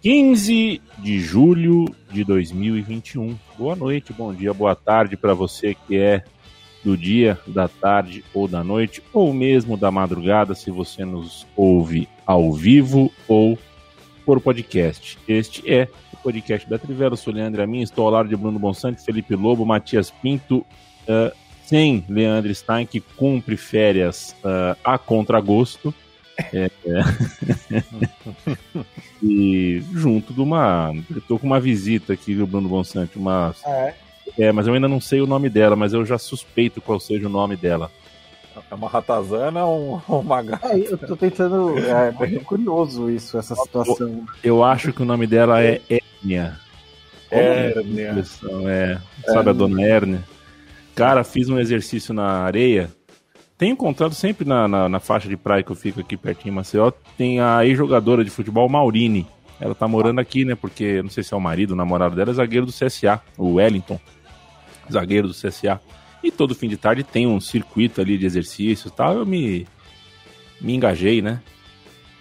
15 de julho de 2021. Boa noite, bom dia, boa tarde para você que é do dia, da tarde ou da noite, ou mesmo da madrugada, se você nos ouve ao vivo ou por podcast. Este é o podcast da Trivela. Sou Leandro Amin, estou ao lado de Bruno Bonsante, Felipe Lobo, Matias Pinto, uh, sem Leandro Stein, que cumpre férias uh, a contragosto. É, é. e junto de uma. Eu tô com uma visita aqui do Bruno Bonsante, uma. É. é, mas eu ainda não sei o nome dela, mas eu já suspeito qual seja o nome dela. É uma ratazana ou uma gata? É, eu tô tentando. É, é curioso isso, essa situação. Eu, acho que o nome dela é Hérnia. Hérnia. É, sabe a dona Hérnia? Cara, fiz um exercício na areia tenho encontrado sempre na, na, na, faixa de praia que eu fico aqui pertinho em Maceió, tem a ex-jogadora de futebol Maurine. Ela tá morando aqui, né? Porque não sei se é o marido, o namorado dela, é zagueiro do CSA, o Wellington, zagueiro do CSA. E todo fim de tarde tem um circuito ali de exercícios e tal. Eu me, me engajei, né?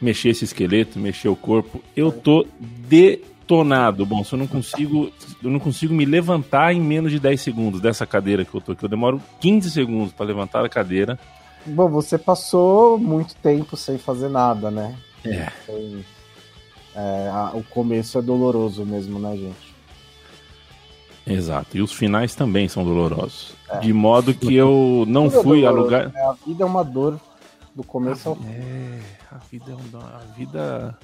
Mexer esse esqueleto, mexer o corpo. Eu tô de tonado. Bom, se eu não consigo, eu não consigo me levantar em menos de 10 segundos dessa cadeira que eu tô aqui. Eu demoro 15 segundos para levantar a cadeira. Bom, você passou muito tempo sem fazer nada, né? É. é a, o começo é doloroso mesmo, né, gente? Exato. E os finais também são dolorosos. É. De modo que eu não Tudo é fui é a lugar. A vida é uma dor do começo ao É, a vida é uma. A vida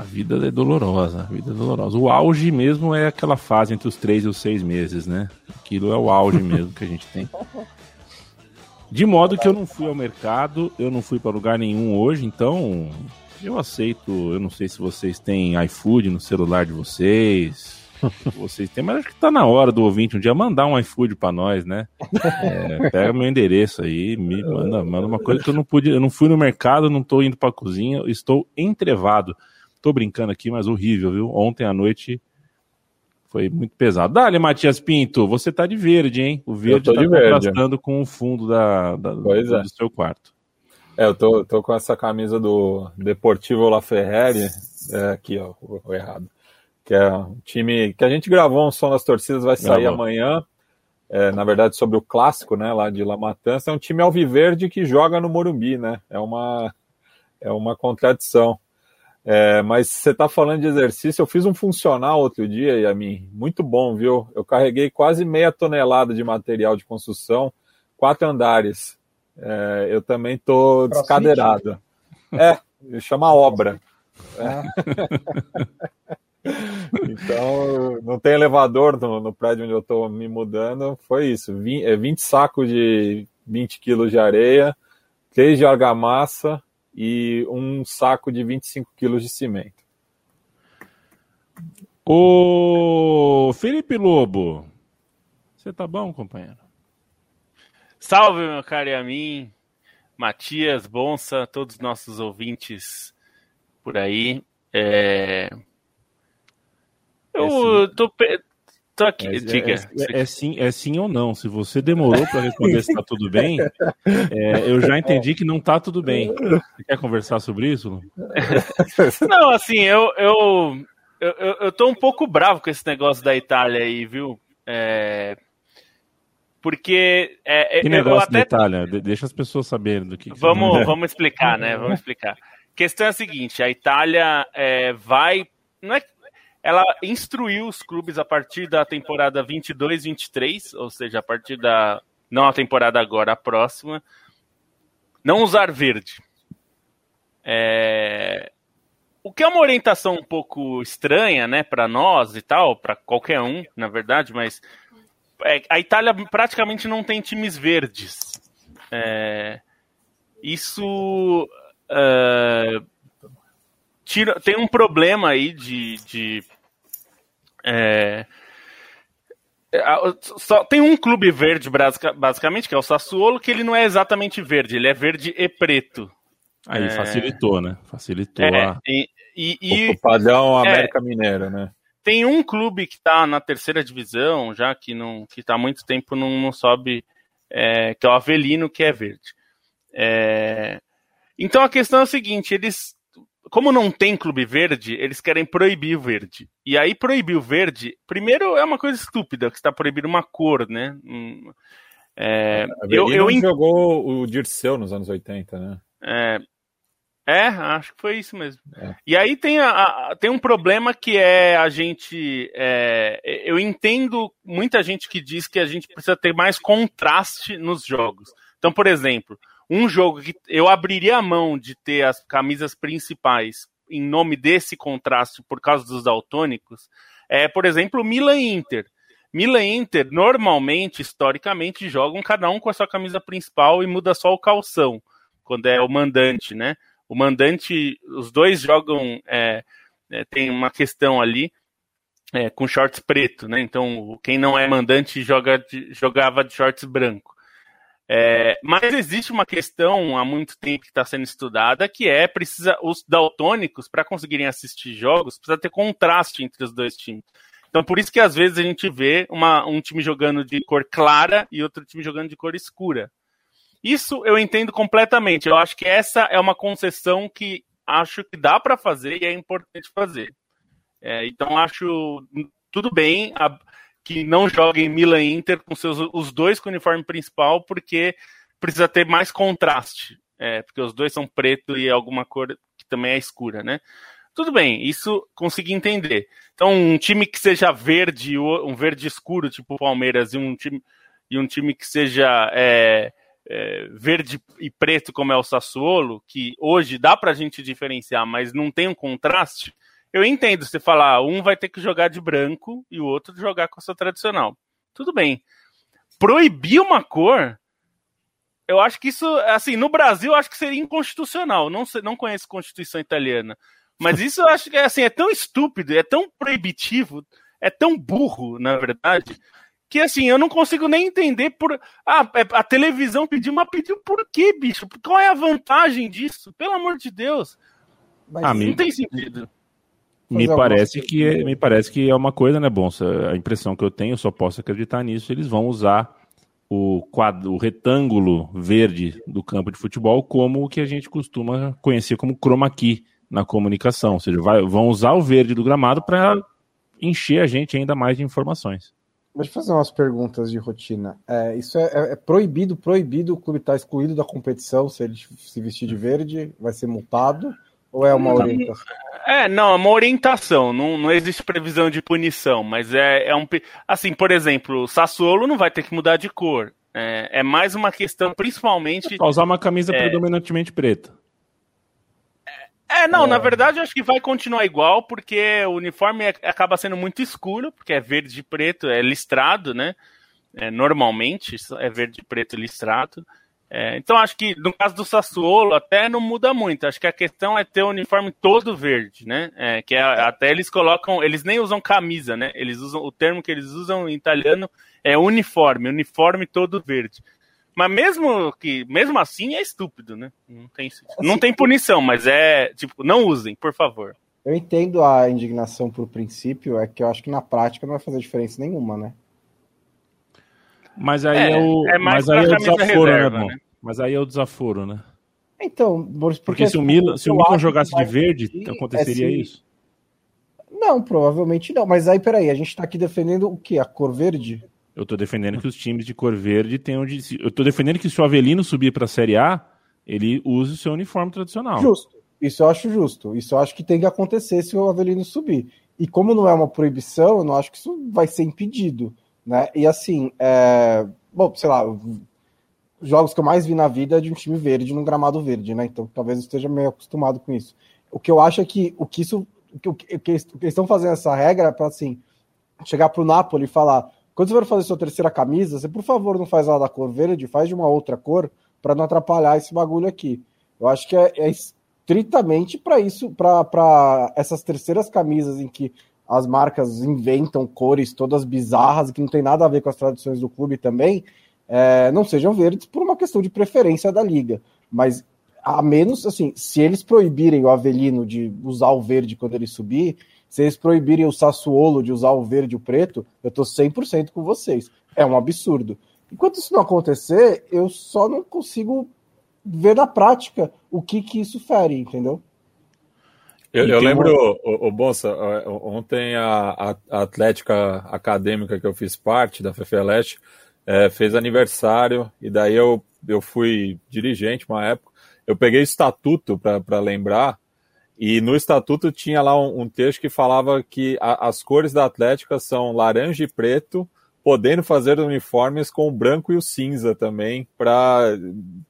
a vida é dolorosa, a vida é dolorosa. O auge mesmo é aquela fase entre os três e os seis meses, né? Aquilo é o auge mesmo que a gente tem. De modo que eu não fui ao mercado, eu não fui para lugar nenhum hoje, então eu aceito. Eu não sei se vocês têm iFood no celular de vocês. Vocês têm, mas acho que tá na hora do ouvinte um dia mandar um iFood para nós, né? É, pega meu endereço aí, me manda, manda uma coisa que eu não pude, eu não fui no mercado, não tô indo para cozinha, estou entrevado. Tô brincando aqui, mas horrível, viu? Ontem à noite foi muito pesado. Dale, Matias Pinto, você tá de verde, hein? O verde tá contrastando com o fundo da, da do, é. do, seu quarto. É, eu tô, tô com essa camisa do Deportivo La Ferrari, é, aqui, ó, o, o, errado. Que é um time que a gente gravou um som das torcidas, vai sair Gravou. amanhã. É, na verdade, sobre o clássico, né, lá de La Matança. É um time alviverde que joga no Morumbi, né? É uma, é uma contradição. É, mas você está falando de exercício, eu fiz um funcional outro dia, e a mim muito bom, viu? Eu carreguei quase meia tonelada de material de construção, quatro andares. É, eu também tô descadeirado. É, chama obra. É. então, não tem elevador no, no prédio onde eu estou me mudando. Foi isso: 20, é 20 sacos de 20 quilos de areia, 3 de argamassa, e um saco de 25 quilos de cimento. Ô Felipe Lobo, você tá bom, companheiro? Salve, meu caro a mim, Matias, Bonsa, todos os nossos ouvintes por aí. É... Eu tô, tô aqui, é, diga. É, é, é, sim, é sim ou não. Se você demorou para responder se está tudo bem, é, eu já entendi que não está tudo bem. Você quer conversar sobre isso? Não, assim, eu, eu, eu, eu tô um pouco bravo com esse negócio da Itália aí, viu? É, porque. É, que negócio até... da Itália? Deixa as pessoas saberem do que. Vamos, que vamos explicar, né? Vamos explicar. A questão é a seguinte: a Itália é, vai. Não é, ela instruiu os clubes a partir da temporada 22-23, ou seja, a partir da não a temporada agora, a próxima, não usar verde. É... O que é uma orientação um pouco estranha, né, para nós e tal, para qualquer um, na verdade, mas é, a Itália praticamente não tem times verdes. É, isso uh, tira, tem um problema aí de, de é, só tem um clube verde basicamente que é o Sassuolo que ele não é exatamente verde ele é verde e preto. Aí é... facilitou né? Facilitou é, a... e, e, o padrão é. América Mineira né? tem um clube que está na terceira divisão já que não que está há muito tempo não, não sobe é, que é o Avelino que é verde. É, então a questão é a seguinte eles como não tem clube verde, eles querem proibir o verde. E aí proibir o verde, primeiro é uma coisa estúpida, que está proibindo uma cor, né? Hum, é, eu, eu jogou o Dirceu nos anos 80, né? É, é acho que foi isso mesmo. É. E aí tem, a, a, tem um problema que é a gente. É, eu entendo muita gente que diz que a gente precisa ter mais contraste nos jogos. Então, por exemplo, um jogo que eu abriria a mão de ter as camisas principais em nome desse contraste por causa dos daltônicos é, por exemplo, Milan Inter. Milan Inter normalmente, historicamente, jogam cada um com a sua camisa principal e muda só o calção quando é o mandante, né? O mandante, os dois jogam, é, é, tem uma questão ali é, com shorts preto, né? Então quem não é mandante joga jogava de shorts branco. É, mas existe uma questão há muito tempo que está sendo estudada que é precisa os daltônicos para conseguirem assistir jogos precisa ter contraste entre os dois times. Então por isso que às vezes a gente vê uma, um time jogando de cor clara e outro time jogando de cor escura. Isso eu entendo completamente. Eu acho que essa é uma concessão que acho que dá para fazer e é importante fazer. É, então acho tudo bem. A, que não joguem Milan e Inter com seus, os dois com o uniforme principal, porque precisa ter mais contraste. É, porque os dois são preto e alguma cor que também é escura, né? Tudo bem, isso consegui entender. Então, um time que seja verde, um verde escuro, tipo o Palmeiras, e um time, e um time que seja é, é, verde e preto, como é o Sassuolo, que hoje dá pra gente diferenciar, mas não tem um contraste, eu entendo você falar, um vai ter que jogar de branco e o outro jogar com a sua tradicional. Tudo bem. Proibir uma cor, eu acho que isso, assim, no Brasil, eu acho que seria inconstitucional. Não, não conheço Constituição italiana. Mas isso eu acho que é, assim, é tão estúpido, é tão proibitivo, é tão burro, na verdade, que assim, eu não consigo nem entender por. Ah, é, a televisão pediu, mas pediu por quê, bicho? Qual é a vantagem disso? Pelo amor de Deus. Mas ah, não tem sentido. Me parece, que é, me parece que é uma coisa, né, Bonsa? A impressão que eu tenho, eu só posso acreditar nisso, eles vão usar o, quadro, o retângulo verde do campo de futebol como o que a gente costuma conhecer como chroma key na comunicação. Ou seja, vai, vão usar o verde do gramado para encher a gente ainda mais de informações. Deixa eu fazer umas perguntas de rotina. É, isso é, é, é proibido, proibido, o clube está excluído da competição se ele se vestir de verde, vai ser multado. Ou é uma orientação? É, não, é uma orientação. Não, não existe previsão de punição, mas é, é um. Assim, por exemplo, o Sassuolo não vai ter que mudar de cor. É, é mais uma questão, principalmente. É usar uma camisa é, predominantemente preta. É, não, na é. verdade eu acho que vai continuar igual, porque o uniforme é, acaba sendo muito escuro, porque é verde e preto, é listrado, né? É, normalmente é verde e preto listrado. É, então acho que no caso do Sassuolo até não muda muito. Acho que a questão é ter o uniforme todo verde, né? É, que é, até eles colocam, eles nem usam camisa, né? Eles usam o termo que eles usam em italiano é uniforme, uniforme todo verde. Mas mesmo que, mesmo assim é estúpido, né? Não tem, assim, não tem punição, mas é tipo, não usem, por favor. Eu entendo a indignação por princípio, é que eu acho que na prática não vai fazer diferença nenhuma, né? Mas aí é, é o, é mas aí é o desaforo, né, reserva, né, né? Mas aí é o desaforo, né? Então, porque, porque se o Milan, se o Milan jogasse de verde, aconteceria é isso? Não, provavelmente não. Mas aí, peraí, a gente tá aqui defendendo o quê? A cor verde? Eu tô defendendo que os times de cor verde tenham de. Eu tô defendendo que se o Avelino subir pra Série A, ele use o seu uniforme tradicional. Justo. Isso eu acho justo. Isso eu acho que tem que acontecer se o Avelino subir. E como não é uma proibição, eu não acho que isso vai ser impedido. Né? E assim, é... bom, sei lá, jogos que eu mais vi na vida é de um time verde num gramado verde, né? Então talvez eu esteja meio acostumado com isso. O que eu acho é que o que isso. O que, o que, o eles estão fazendo essa regra é para assim, chegar pro Napoli e falar: quando você for fazer sua terceira camisa, você por favor não faz ela da cor verde, faz de uma outra cor, para não atrapalhar esse bagulho aqui. Eu acho que é, é estritamente para isso, para essas terceiras camisas em que as marcas inventam cores todas bizarras que não tem nada a ver com as tradições do clube também, é, não sejam verdes por uma questão de preferência da liga. Mas a menos, assim, se eles proibirem o Avelino de usar o verde quando ele subir, se eles proibirem o Sassuolo de usar o verde e o preto, eu tô 100% com vocês. É um absurdo. Enquanto isso não acontecer, eu só não consigo ver na prática o que que isso fere, entendeu? Eu, eu lembro, uma... o, o Bonsa, ontem a, a, Atlética Acadêmica que eu fiz parte da FFLeste é, fez aniversário e daí eu, eu fui dirigente uma época. Eu peguei estatuto para lembrar e no estatuto tinha lá um, um texto que falava que a, as cores da Atlética são laranja e preto podendo fazer uniformes com o branco e o cinza também, para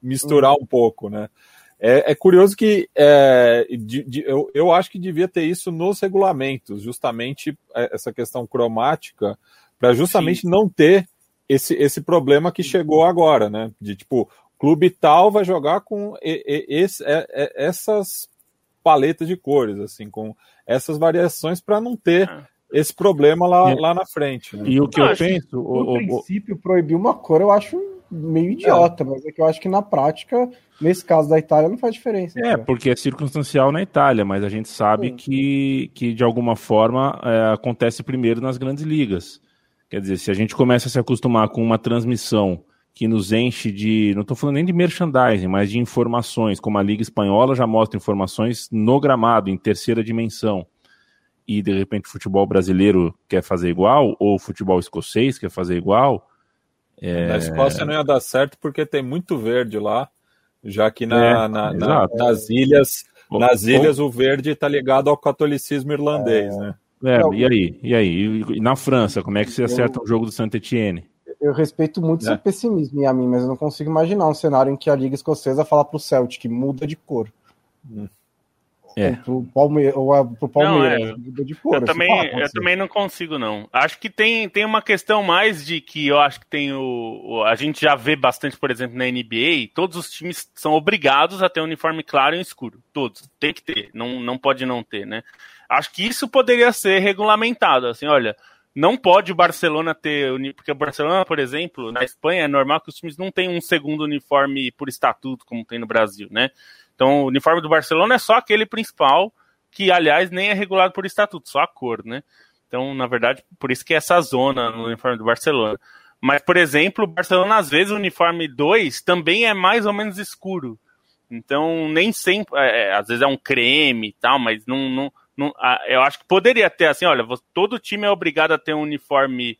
misturar um pouco, né? É, é curioso que é, de, de, eu, eu acho que devia ter isso nos regulamentos, justamente é, essa questão cromática, para justamente Sim. não ter esse, esse problema que chegou agora, né? De tipo, clube tal vai jogar com esse, é, é, essas paletas de cores, assim, com essas variações para não ter ah esse problema lá, lá na frente. Né? E o que eu, eu penso. No o, princípio, o... proibir uma cor eu acho meio idiota, é. mas é que eu acho que na prática, nesse caso da Itália, não faz diferença. É, cara. porque é circunstancial na Itália, mas a gente sabe que, que de alguma forma é, acontece primeiro nas grandes ligas. Quer dizer, se a gente começa a se acostumar com uma transmissão que nos enche de, não estou falando nem de merchandising, mas de informações, como a Liga Espanhola já mostra informações no gramado, em terceira dimensão e de repente o futebol brasileiro quer fazer igual, ou o futebol escocês quer fazer igual. É... Na Escócia não ia dar certo porque tem muito verde lá, já que na, é, na, na, nas ilhas, nas ilhas o verde está ligado ao catolicismo irlandês, né? É, e aí? E aí? E na França, como é que você acerta o jogo do Saint Etienne? Eu respeito muito é. seu pessimismo, a mim, mas eu não consigo imaginar um cenário em que a Liga Escocesa fala para o Celtic muda de cor. Hum. É. Pro Palmeiras, ou pro Palmeiras. Não, é. de cor, eu, também, eu também não consigo, não. Acho que tem, tem uma questão mais de que eu acho que tem o, o, A gente já vê bastante, por exemplo, na NBA, todos os times são obrigados a ter um uniforme claro e escuro. Todos. Tem que ter. Não, não pode não ter, né? Acho que isso poderia ser regulamentado. Assim, olha, não pode o Barcelona ter. Porque o Barcelona, por exemplo, na Espanha é normal que os times não tenham um segundo uniforme por estatuto, como tem no Brasil, né? Então, o uniforme do Barcelona é só aquele principal, que, aliás, nem é regulado por estatuto, só a cor, né? Então, na verdade, por isso que é essa zona no uniforme do Barcelona. Mas, por exemplo, o Barcelona, às vezes, o uniforme 2 também é mais ou menos escuro. Então, nem sempre. É, é às vezes é um creme e tal, mas não, não, não. Eu acho que poderia ter assim: olha, todo time é obrigado a ter um uniforme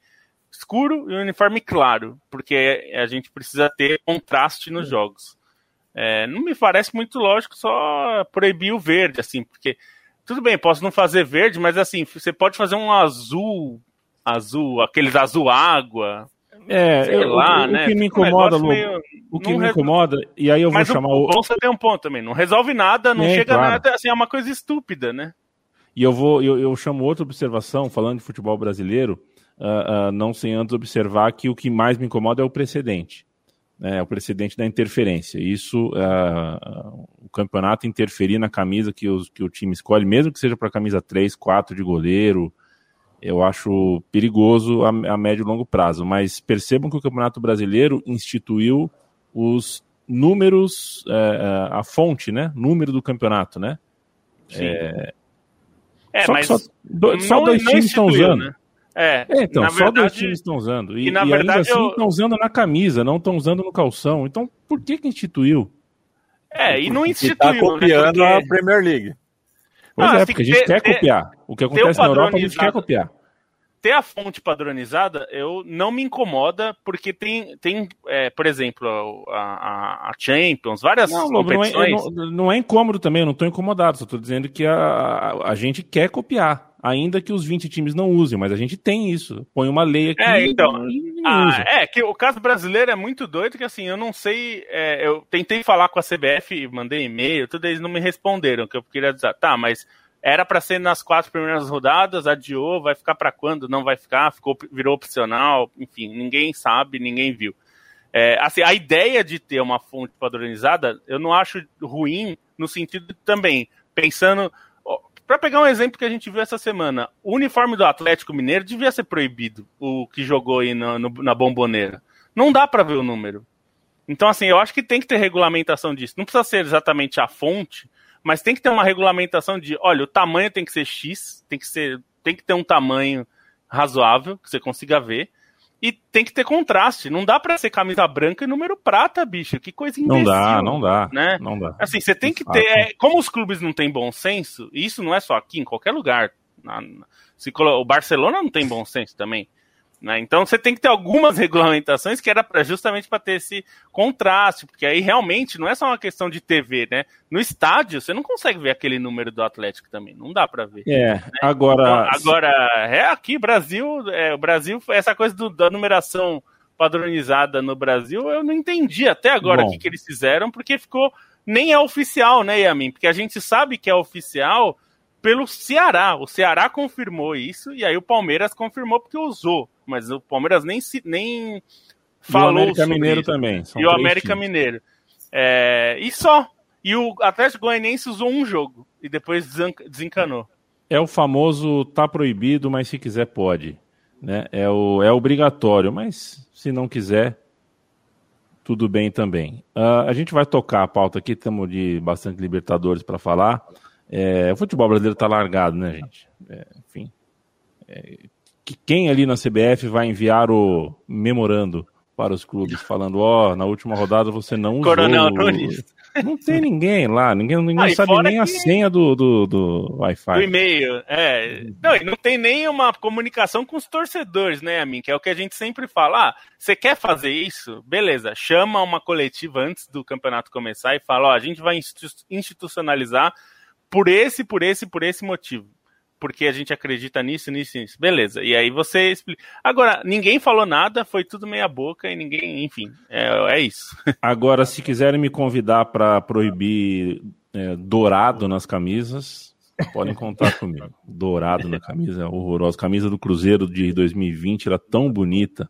escuro e um uniforme claro, porque a gente precisa ter contraste nos jogos. É, não me parece muito lógico só proibir o verde, assim, porque tudo bem, posso não fazer verde, mas assim, você pode fazer um azul, azul, aqueles azul água. É, sei eu, lá, o, né? O que me incomoda, um meio, o que me incomoda, e aí eu vou chamar o. Bom, você tem um ponto também, não resolve nada, não é, chega claro. nada, assim, é uma coisa estúpida, né? E eu vou, eu, eu chamo outra observação, falando de futebol brasileiro, uh, uh, não sem antes observar que o que mais me incomoda é o precedente né, o precedente da interferência. Isso, uh, o campeonato interferir na camisa que, os, que o time escolhe, mesmo que seja para a camisa 3, 4 de goleiro, eu acho perigoso a, a, médio e longo prazo. Mas percebam que o Campeonato Brasileiro instituiu os números, uh, a fonte, né? Número do campeonato, né? Sim. É, é só mas só, do, só dois times estão usando. Né? É, é então, só verdade, dois times estão usando. E, e, na e verdade, assim estão usando na camisa, não estão usando no calção. Então, por que que instituiu? É, e não instituiu. Está copiando né? porque... a Premier League. Pois ah, é, porque a gente ter, quer ter, copiar. O que acontece na Europa, a gente quer copiar. Ter a fonte padronizada, eu não me incomoda, porque tem, tem é, por exemplo, a, a, Champions, várias não, competições. Não é, não, não é incômodo também, eu não estou incomodado, só estou dizendo que a, a, a gente quer copiar ainda que os 20 times não usem, mas a gente tem isso. Põe uma lei aqui é, então, e ah, É, que o caso brasileiro é muito doido, que assim, eu não sei. É, eu tentei falar com a CBF, mandei e-mail, tudo eles não me responderam, que eu queria dizer, tá, mas era para ser nas quatro primeiras rodadas, adiou, vai ficar para quando? Não vai ficar, ficou, virou opcional, enfim, ninguém sabe, ninguém viu. É, assim, a ideia de ter uma fonte padronizada, eu não acho ruim no sentido também, pensando. Para pegar um exemplo que a gente viu essa semana, o uniforme do Atlético Mineiro devia ser proibido, o que jogou aí no, no, na bomboneira. Não dá para ver o número. Então, assim, eu acho que tem que ter regulamentação disso. Não precisa ser exatamente a fonte, mas tem que ter uma regulamentação de, olha, o tamanho tem que ser X, tem que ser, tem que ter um tamanho razoável que você consiga ver. E tem que ter contraste. Não dá para ser camisa branca e número prata, bicho. Que coisa imbecil. Não dá, não dá. Né? Não dá. Assim, você tem que ter. É, como os clubes não têm bom senso, e isso não é só aqui, em qualquer lugar. Na, se, o Barcelona não tem bom senso também. Né? Então você tem que ter algumas regulamentações que era pra, justamente para ter esse contraste, porque aí realmente não é só uma questão de TV, né? No estádio você não consegue ver aquele número do Atlético também, não dá para ver. É, né? agora. Então, agora é aqui Brasil, é, o Brasil essa coisa do, da numeração padronizada no Brasil, eu não entendi até agora o que, que eles fizeram, porque ficou nem é oficial, né, Yamin? Porque a gente sabe que é oficial pelo Ceará. O Ceará confirmou isso e aí o Palmeiras confirmou porque usou mas o Palmeiras nem, se, nem falou. E o América Mineiro isso. também. e o América times. Mineiro. É, e só. E o Atlético Goianiense usou um jogo e depois desencanou. É o famoso tá proibido, mas se quiser pode. Né? É, o, é obrigatório, mas se não quiser, tudo bem também. Uh, a gente vai tocar a pauta aqui, estamos de bastante Libertadores para falar. É, o futebol brasileiro está largado, né, gente? É, enfim. É, que quem ali na CBF vai enviar o memorando para os clubes, falando, ó, oh, na última rodada você não usou... Coronel Nunes. Não tem ninguém lá, ninguém, ninguém ah, sabe nem a senha do, do, do Wi-Fi. Do e-mail, é. Não, e não tem nem uma comunicação com os torcedores, né, Amin? Que é o que a gente sempre fala. Ah, você quer fazer isso? Beleza, chama uma coletiva antes do campeonato começar e fala, ó, a gente vai institucionalizar por esse, por esse, por esse motivo porque a gente acredita nisso, nisso, nisso. Beleza. E aí você explica. Agora, ninguém falou nada, foi tudo meia boca e ninguém, enfim, é, é isso. Agora, se quiserem me convidar para proibir é, dourado nas camisas, podem contar comigo. Dourado na camisa, horrorosa. Camisa do Cruzeiro de 2020 era tão bonita.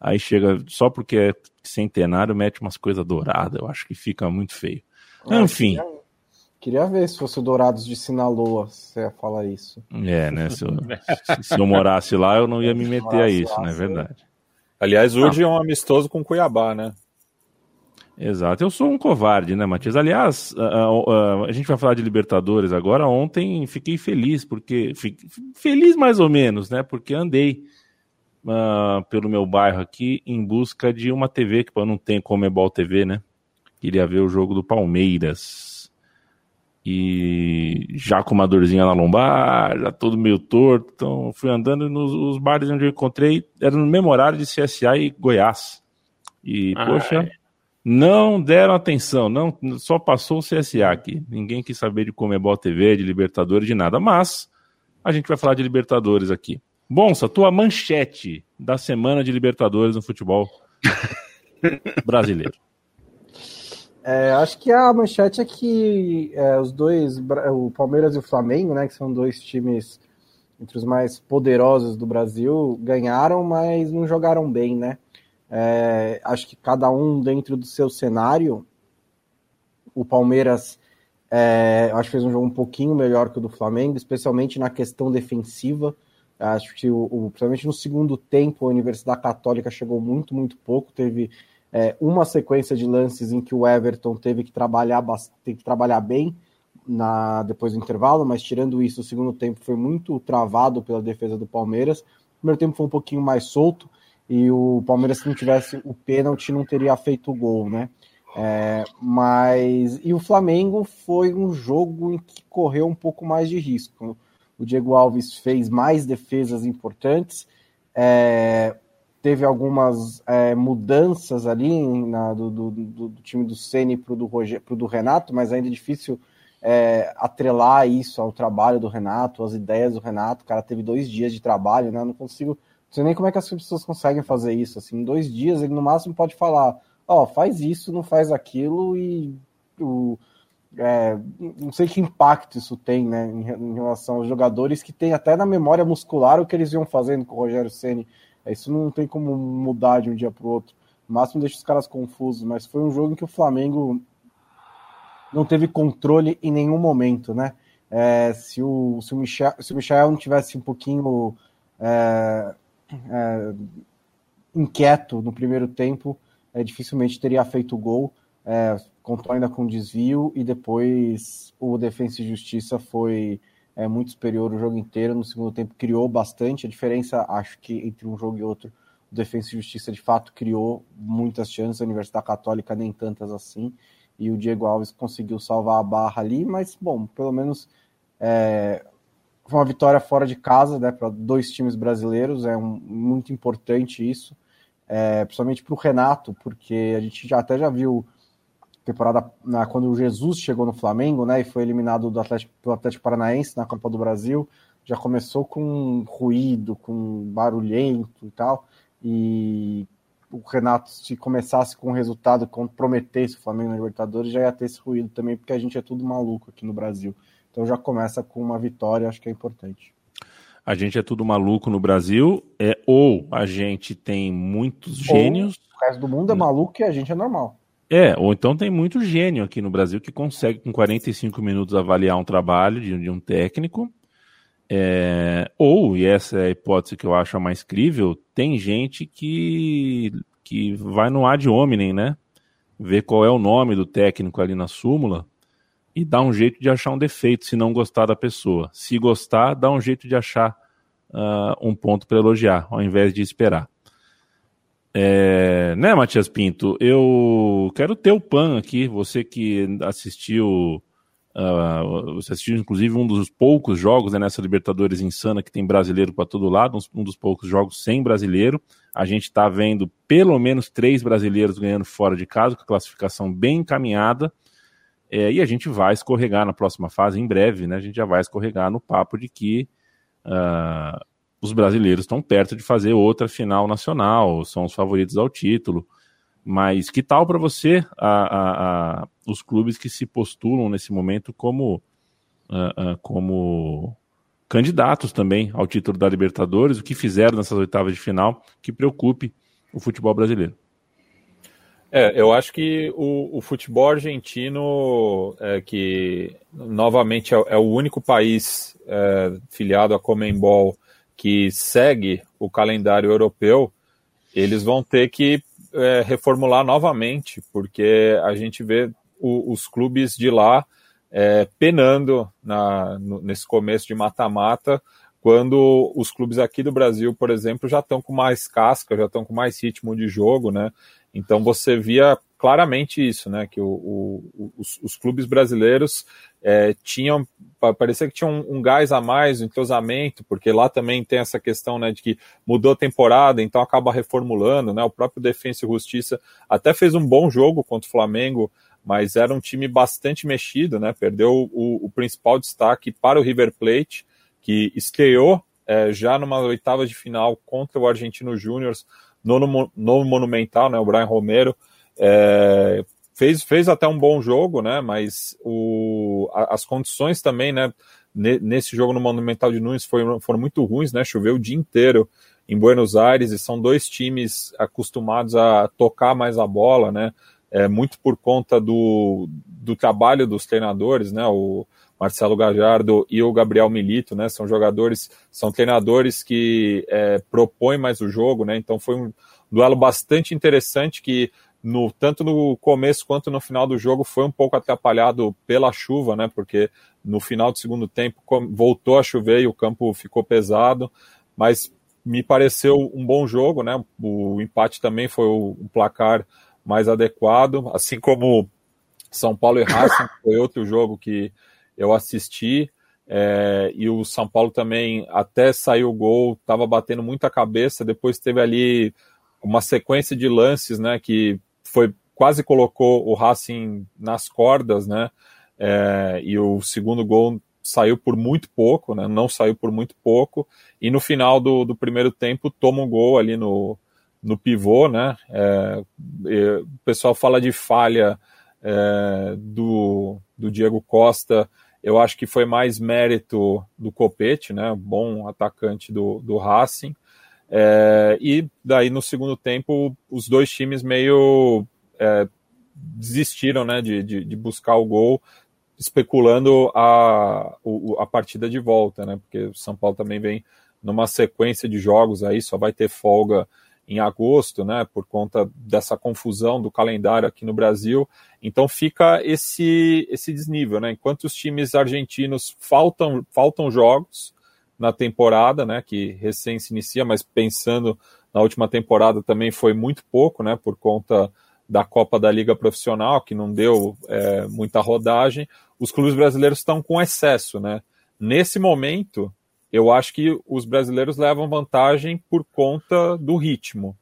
Aí chega, só porque é centenário, mete umas coisas douradas. Eu acho que fica muito feio. Enfim. Queria ver se fosse o Dourados de Sinaloa, você ia falar isso. É, né? Se eu, se eu morasse lá, eu não ia me meter a isso, não né? é verdade. Aliás, hoje não. é um amistoso com Cuiabá, né? Exato. Eu sou um covarde, né, Matias? Aliás, a, a, a, gente vai falar de Libertadores agora. Ontem fiquei feliz, porque. Fiquei, feliz mais ou menos, né? Porque andei uh, pelo meu bairro aqui em busca de uma TV, que eu não tenho Comebol TV, né? Queria ver o jogo do Palmeiras e já com uma dorzinha na lombar, já todo meio torto. Então fui andando nos os bares onde eu encontrei, era no mesmo horário de CSA e Goiás. E, Ai. poxa, não deram atenção, não só passou o CSA aqui. Ninguém quis saber de Comebol TV, de Libertadores, de nada. Mas a gente vai falar de Libertadores aqui. Bonsa, tua manchete da semana de Libertadores no futebol brasileiro. É, acho que a manchete é que é, os dois, o Palmeiras e o Flamengo, né, que são dois times entre os mais poderosos do Brasil, ganharam, mas não jogaram bem, né? É, acho que cada um dentro do seu cenário. O Palmeiras, é, acho que fez um jogo um pouquinho melhor que o do Flamengo, especialmente na questão defensiva. Acho que, o, o, principalmente no segundo tempo, a Universidade Católica chegou muito, muito pouco. Teve é, uma sequência de lances em que o Everton teve que trabalhar, teve que trabalhar bem na, depois do intervalo, mas tirando isso, o segundo tempo foi muito travado pela defesa do Palmeiras. O primeiro tempo foi um pouquinho mais solto e o Palmeiras, se não tivesse o pênalti, não teria feito o gol, né? É, mas e o Flamengo foi um jogo em que correu um pouco mais de risco. O Diego Alves fez mais defesas importantes. É, teve algumas é, mudanças ali na, do, do, do, time do Ceni para o do, pro do Renato, mas ainda é difícil é, atrelar isso ao trabalho do Renato, às ideias do Renato. O cara teve dois dias de trabalho, né? Não consigo. Não sei nem como é que as pessoas conseguem fazer isso. Assim, em dois dias, ele no máximo pode falar: Ó, oh, faz isso, não faz aquilo, e o. É, não sei que impacto isso tem né, em, relação aos jogadores que tem até na memória muscular o que eles iam fazendo com o Rogério Ceni isso não tem como mudar de um dia para o outro. máximo deixa os caras confusos, mas foi um jogo em que o Flamengo não teve controle em nenhum momento, né? É, se, o, se, o Michel, se o Michel não tivesse um pouquinho é, é, inquieto no primeiro tempo, é, dificilmente teria feito o gol. É, contou ainda com desvio e depois o Defensa e Justiça foi é, muito superior o jogo inteiro. No segundo tempo criou bastante. A diferença, acho que entre um jogo e outro, o Defensa e Justiça de fato criou muitas chances. A Universidade Católica nem tantas assim. E o Diego Alves conseguiu salvar a barra ali, mas bom, pelo menos é, foi uma vitória fora de casa, né, para dois times brasileiros, é um, muito importante isso, é, principalmente para o Renato, porque a gente já até já viu temporada na, quando o Jesus chegou no Flamengo, né, e foi eliminado do Atlético, pelo Atlético Paranaense na Copa do Brasil, já começou com ruído, com barulhento e tal, e o Renato, se começasse com um resultado que prometesse o Flamengo na Libertadores, já ia ter esse ruído também, porque a gente é tudo maluco aqui no Brasil. Então já começa com uma vitória, acho que é importante. A gente é tudo maluco no Brasil, é ou a gente tem muitos gênios. Ou o resto do mundo é maluco e a gente é normal. É, ou então tem muito gênio aqui no Brasil que consegue com 45 minutos avaliar um trabalho de, de um técnico. É, ou, e essa é a hipótese que eu acho a mais crível, tem gente que, que vai no ad hominem, né? Ver qual é o nome do técnico ali na súmula e dá um jeito de achar um defeito se não gostar da pessoa. Se gostar, dá um jeito de achar uh, um ponto para elogiar, ao invés de esperar. É, né, Matias Pinto? Eu quero ter o PAN aqui, você que assistiu. Uh, você assistiu, inclusive, um dos poucos jogos né, nessa Libertadores insana que tem brasileiro para todo lado, um, dos poucos jogos sem brasileiro. A gente está vendo pelo menos três brasileiros ganhando fora de casa, com a classificação bem encaminhada. É, e a gente vai escorregar na próxima fase, em breve, né? A gente já vai escorregar no papo de que uh, os brasileiros estão perto de fazer outra final nacional, são os favoritos ao título. Mas que tal para você a, a, a, os clubes que se postulam nesse momento como, uh, como candidatos também ao título da Libertadores, o que fizeram nessas oitavas de final que preocupe o futebol brasileiro? É, eu acho que o, o futebol argentino, é, que novamente é, é, o único país é, filiado à Comembol que segue o calendário europeu, eles vão ter que é, reformular novamente, porque a gente vê o, os clubes de lá é, penando na, no, nesse começo de mata-mata, quando os clubes aqui do Brasil, por exemplo, já estão com mais casca, já estão com mais ritmo de jogo, né? Então você via claramente isso, né? Que o, o, os, os, clubes brasileiros é, tinham, parecia que tinham um, um, gás a mais, um entrosamento, porque lá também tem essa questão, né, de que mudou a temporada, então acaba reformulando, né? O próprio Defensa e Justiça até fez um bom jogo contra o Flamengo, mas era um time bastante mexido, né? Perdeu o, o principal destaque para o River Plate, que estreou é, já numa oitava de final contra o Argentino Júnior no, no, Monumental, né? O Brian Romero é, fez, fez até um bom jogo, né? Mas o, as condições também, né? Nesse jogo no Monumental de Nunes foram, foram muito ruins, né? Choveu o dia inteiro em Buenos Aires e são dois times acostumados a tocar mais a bola, né? É, muito por conta do, do trabalho dos treinadores, né? O Marcelo Gajardo e o Gabriel Milito, né? São jogadores, são treinadores que é, propõem mais o jogo, né? Então foi um duelo bastante interessante que no, tanto no começo quanto no final do jogo foi um pouco atrapalhado pela chuva, né? Porque no final do segundo tempo voltou a chover e o campo ficou pesado, mas me pareceu um bom jogo, né? O empate também foi o, placar mais adequado, assim como São Paulo e Racing foi outro jogo que eu assisti. É, e o São Paulo também até saiu o gol, estava batendo muita cabeça, depois teve ali uma sequência de lances, né, que foi quase colocou o Racing nas cordas, né? É, e o segundo gol saiu por muito pouco, né? Não saiu por muito pouco. E no final do, do primeiro tempo toma um gol ali no, no pivô, né? É, o pessoal fala de falha é, do, do Diego Costa. Eu acho que foi mais mérito do Copete, né? Bom atacante do, do Racing. É, e daí no segundo tempo os dois times meio é, desistiram né, de, de, de, buscar o gol, especulando a, a partida de volta, né? Porque o São Paulo também vem numa sequência de jogos aí, só vai ter folga em agosto, né, por conta dessa confusão do calendário aqui no Brasil. Então fica esse esse desnível, né? Enquanto os times argentinos faltam faltam jogos na temporada, né, que recém se inicia, mas pensando na última temporada também foi muito pouco, né, por conta da Copa da Liga Profissional, que não deu é, muita rodagem. Os clubes brasileiros estão com excesso, né? Nesse momento, eu acho que os brasileiros levam vantagem por conta do ritmo.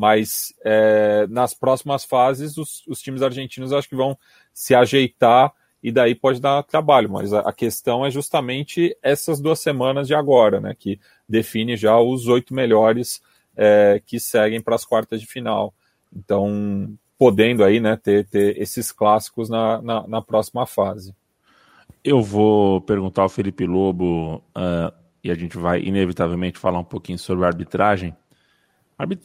Mas é, nas próximas fases, os, os, times argentinos acho que vão se ajeitar e daí pode dar trabalho. Mas a, a, questão é justamente essas duas semanas de agora, né? Que define já os oito melhores é, que seguem para as quartas de final. Então, podendo aí, né, ter, ter esses clássicos na, na, na próxima fase. Eu vou perguntar ao Felipe Lobo uh, e a gente vai inevitavelmente falar um pouquinho sobre arbitragem.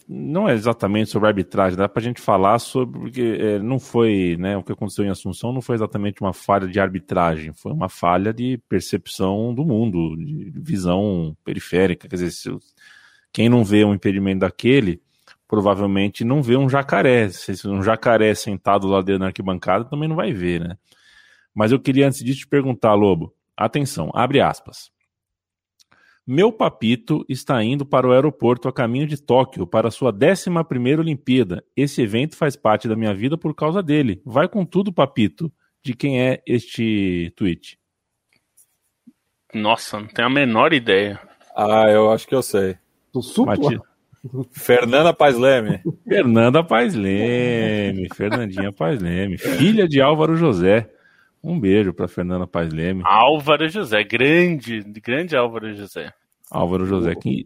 Não é exatamente sobre arbitragem, dá para a gente falar sobre porque é, não foi, né, o que aconteceu em Assunção não foi exatamente uma falha de arbitragem, foi uma falha de percepção do mundo, de visão periférica. Quer dizer, se, quem não vê um impedimento daquele, provavelmente não vê um jacaré. Se um jacaré sentado lá dentro da arquibancada também não vai ver, né? Mas eu queria antes disso te perguntar, Lobo. Atenção, abre aspas. Meu papito está indo para o aeroporto a caminho de Tóquio para sua 11 Olimpíada. Esse evento faz parte da minha vida por causa dele. Vai com tudo, papito. De quem é este tweet? Nossa, não tenho a menor ideia. Ah, eu acho que eu sei. Do Supla? Fernanda Paz Leme. Fernanda Paz Leme. Fernandinha Paz Leme. Filha de Álvaro José. Um beijo para Fernanda Paz Leme. Álvaro José, grande, grande Álvaro José. Álvaro José, que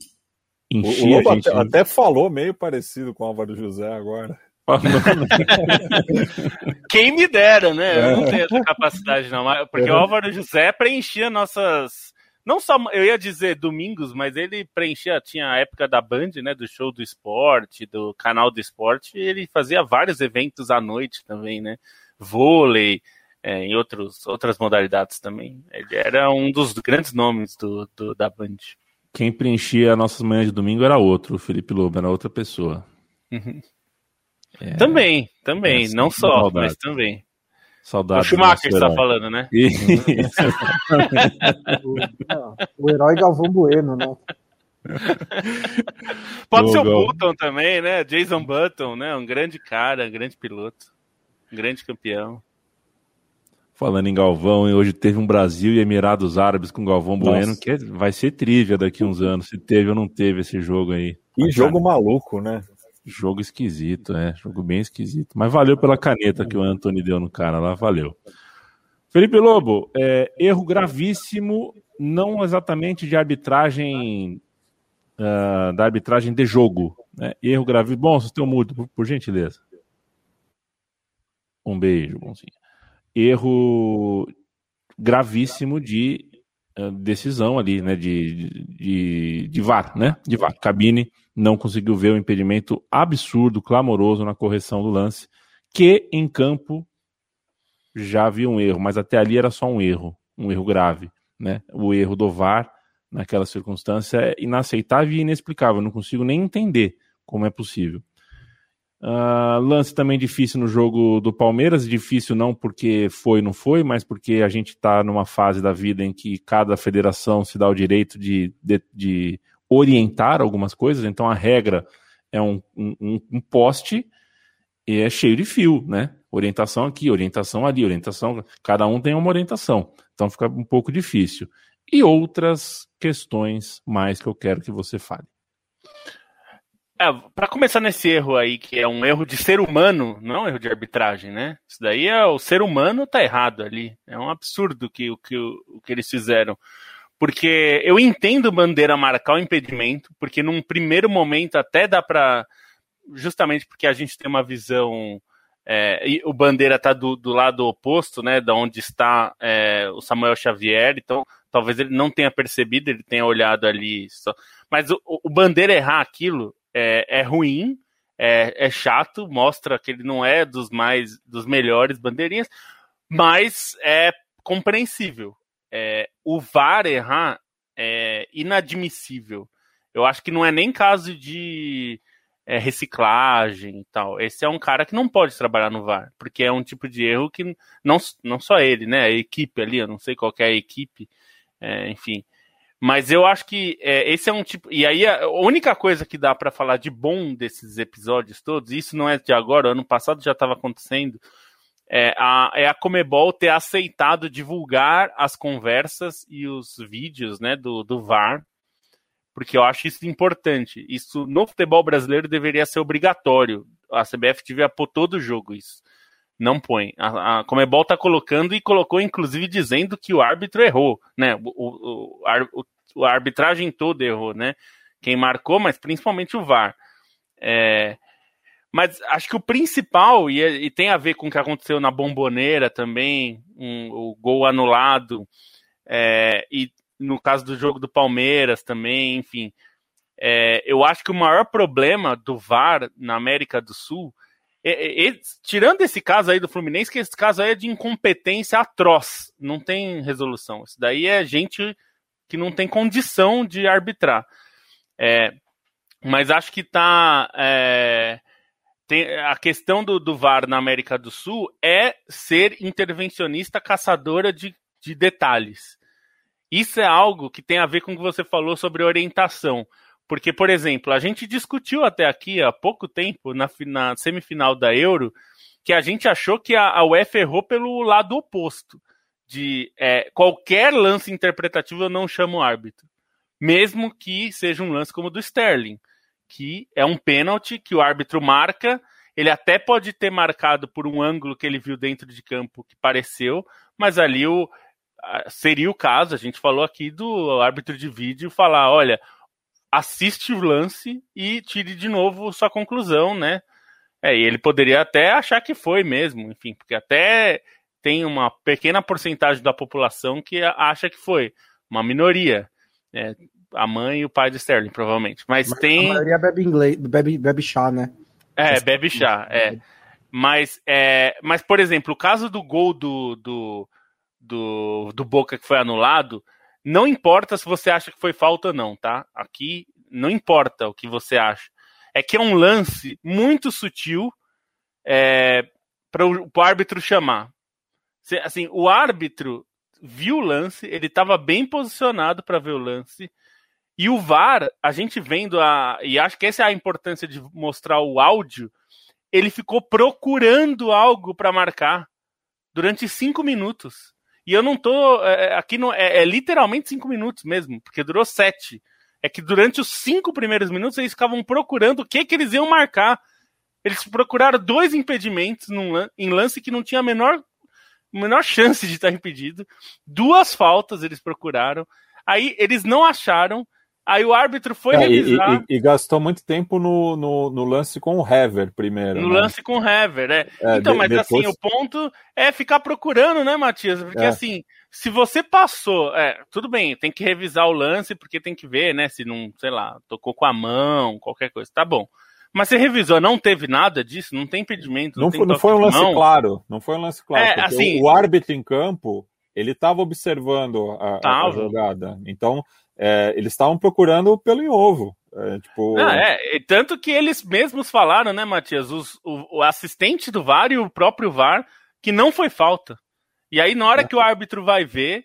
enchia o, o a gente. Até, até, falou meio parecido com Álvaro José agora. Quem me dera, né? Eu não tenho essa capacidade, não. Porque o Álvaro José preenchia nossas. Não só, eu ia dizer domingos, mas ele preenchia, tinha a época da Band, né? Do show do esporte, do canal do esporte, e ele fazia vários eventos à noite também, né? Vôlei, é, em outros, outras modalidades também. Ele era um dos grandes nomes do, do, da Band. Quem preenchia nossas manhãs de domingo era outro, o Felipe Lobo, era outra pessoa. Uhum. É... Também, também, é, não só, saudade. mas também. Saudade. O Schumacher está falando, né? o, o herói Galvão Bueno, né? Pode ser o Button também, né? Jason Button, né? Um grande cara, um grande piloto, um grande campeão. Falando em Galvão, hoje teve um Brasil e Emirados Árabes com Galvão Nossa. Bueno, que é, vai ser trívia daqui uns anos, se teve ou não teve esse jogo aí. E jogo maluco, né? Jogo esquisito, é. Jogo bem esquisito. Mas valeu pela caneta que o Anthony deu no cara lá, valeu. Felipe Lobo, é, erro gravíssimo, não exatamente de arbitragem, uh, da arbitragem de jogo. Né? Erro gravíssimo. Bom, vocês um mudo, por, por gentileza. Um beijo, bonzinho erro gravíssimo de uh, decisão ali, né, de, de, de VAR, né, de VAR. Cabine não conseguiu ver o impedimento absurdo, clamoroso na correção do lance, que em campo já havia um erro, mas até ali era só um erro, um erro grave, né, o erro do VAR naquela circunstância é inaceitável e inexplicável, não consigo nem entender como é possível. Uh, lance também difícil no jogo do Palmeiras, difícil não porque foi não foi, mas porque a gente está numa fase da vida em que cada federação se dá o direito de, de, de orientar algumas coisas, então a regra é um, um, um, poste e é cheio de fio, né? Orientação aqui, orientação ali, orientação. Cada um tem uma orientação, então fica um pouco difícil. E outras questões mais que eu quero que você fale. É, para começar nesse erro aí, que é um erro de ser humano, não é um erro de arbitragem, né? Isso daí é o ser humano tá errado ali. É um absurdo que, o, que, o que eles fizeram. Porque eu entendo Bandeira marcar o impedimento, porque num primeiro momento até dá para. Justamente porque a gente tem uma visão. É, o Bandeira tá do, do, lado oposto, né? Da onde está é, o Samuel Xavier, então talvez ele não tenha percebido, ele tenha olhado ali. Só... Mas o, o Bandeira errar aquilo é, é ruim, é, é, chato, mostra que ele não é dos mais dos melhores bandeirinhas, mas é compreensível. É, o VAR errar é inadmissível. Eu acho que não é nem caso de é, reciclagem e tal. Esse é um cara que não pode trabalhar no VAR, porque é um tipo de erro que não, não só ele, né? A equipe ali, eu não sei qual é a equipe, é, enfim. Mas eu acho que é, esse é um tipo. E aí a única coisa que dá para falar de bom desses episódios todos, isso não é de agora, ano passado já estava acontecendo, é a, é a Comebol ter aceitado divulgar as conversas e os vídeos né, do, do VAR porque eu acho isso importante. Isso no futebol brasileiro deveria ser obrigatório. A CBF devia pôr todo jogo isso. Não põe. A, a Comebol está colocando e colocou, inclusive, dizendo que o árbitro errou, né? O, o, o, a arbitragem toda errou, né? Quem marcou, mas principalmente o VAR. É, mas acho que o principal, e, e, tem a ver com o que aconteceu na Bomboneira também, um, o gol anulado, é, e no caso do jogo do Palmeiras também, enfim. É, eu acho que o maior problema do VAR na América do Sul, é, é, tirando esse caso aí do Fluminense, que esse caso aí é de incompetência atroz, não tem resolução. Isso daí é gente que não tem condição de arbitrar. É, mas acho que tá. É, tem, a questão do, do VAR na América do Sul é ser intervencionista caçadora de, de detalhes. Isso é algo que tem a ver com o que você falou sobre orientação. Porque, por exemplo, a gente discutiu até aqui há pouco tempo, na, na semifinal da Euro, que a gente achou que a, a UEFA errou pelo lado oposto. De é, qualquer lance interpretativo eu não chamo árbitro. Mesmo que seja um lance como o do Sterling, que é um pênalti que o árbitro marca. Ele até pode ter marcado por um ângulo que ele viu dentro de campo que pareceu, mas ali o, seria o caso, a gente falou aqui do árbitro de vídeo falar, olha, assiste o lance e tire de novo sua conclusão, né? É, e ele poderia até achar que foi mesmo, enfim, porque até tem uma pequena porcentagem da população que acha que foi, uma minoria. É, a mãe e o pai de Sterling, provavelmente. Mas, Mas tem. A maioria bebe inglês, bebe, bebe chá, né? É, bebe chá, é. Mas, é, mas, por exemplo, o caso do gol do, do, do, do Boca que foi anulado, não importa se você acha que foi falta ou não, tá? Aqui não importa o que você acha. É que é um lance muito sutil é, para o árbitro chamar. Assim, o árbitro viu o lance, ele estava bem posicionado para ver o lance. E o VAR, a gente vendo a. E acho que essa é a importância de mostrar o áudio. Ele ficou procurando algo para marcar durante cinco minutos. E eu não tô. É, é, aqui não, é, é, literalmente cinco minutos mesmo, porque durou sete. É que durante os cinco primeiros minutos eles ficavam procurando o que, que eles iam marcar. Eles procuraram dois impedimentos num, em lance que não tinha a menor, menor chance de estar impedido. Duas faltas eles procuraram. Aí eles não acharam. Aí o árbitro foi é, revisar. E, e, e, gastou muito tempo no, no, no, lance com o Hever primeiro. No né? lance com o Hever, é. é então, de, mas depois... assim, o ponto é ficar procurando, né, Matias? Porque é. assim, se você passou, é, tudo bem, tem que revisar o lance, porque tem que ver, né, se não, sei lá, tocou com a mão, qualquer coisa, tá bom. Mas você revisou, não teve nada disso, não tem impedimento. Não, não, não foi um lance mão. claro, não foi um lance claro. É, assim, o árbitro em campo, ele estava observando a, a, jogada. Então, é, eles estavam procurando pelo em ovo. É, tipo... Não, é, tanto que eles mesmos falaram, né, Matias? Os, o, o, assistente do VAR e o próprio VAR, que não foi falta. E aí, na hora é. que o árbitro vai ver,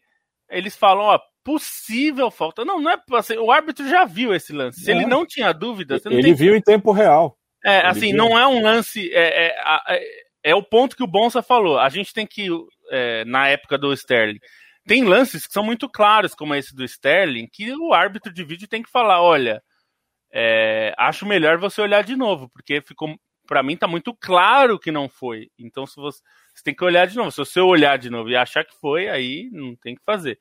eles falam, ó, possível falta. Não, não é assim, o árbitro já viu esse lance. Se ele é. não tinha dúvida, ele tem... viu em tempo real. É, ele assim, viu. não é um lance. É, é, é, é, o ponto que o Bonsa falou. A gente tem que, é, na época do Sterling, tem lances que são muito claros, como esse do Sterling, que o árbitro de vídeo tem que falar: olha, é, acho melhor você olhar de novo, porque ficou. Para mim tá muito claro que não foi. Então, se você, você tem que olhar de novo. Se você olhar de novo e achar que foi, aí não tem que fazer.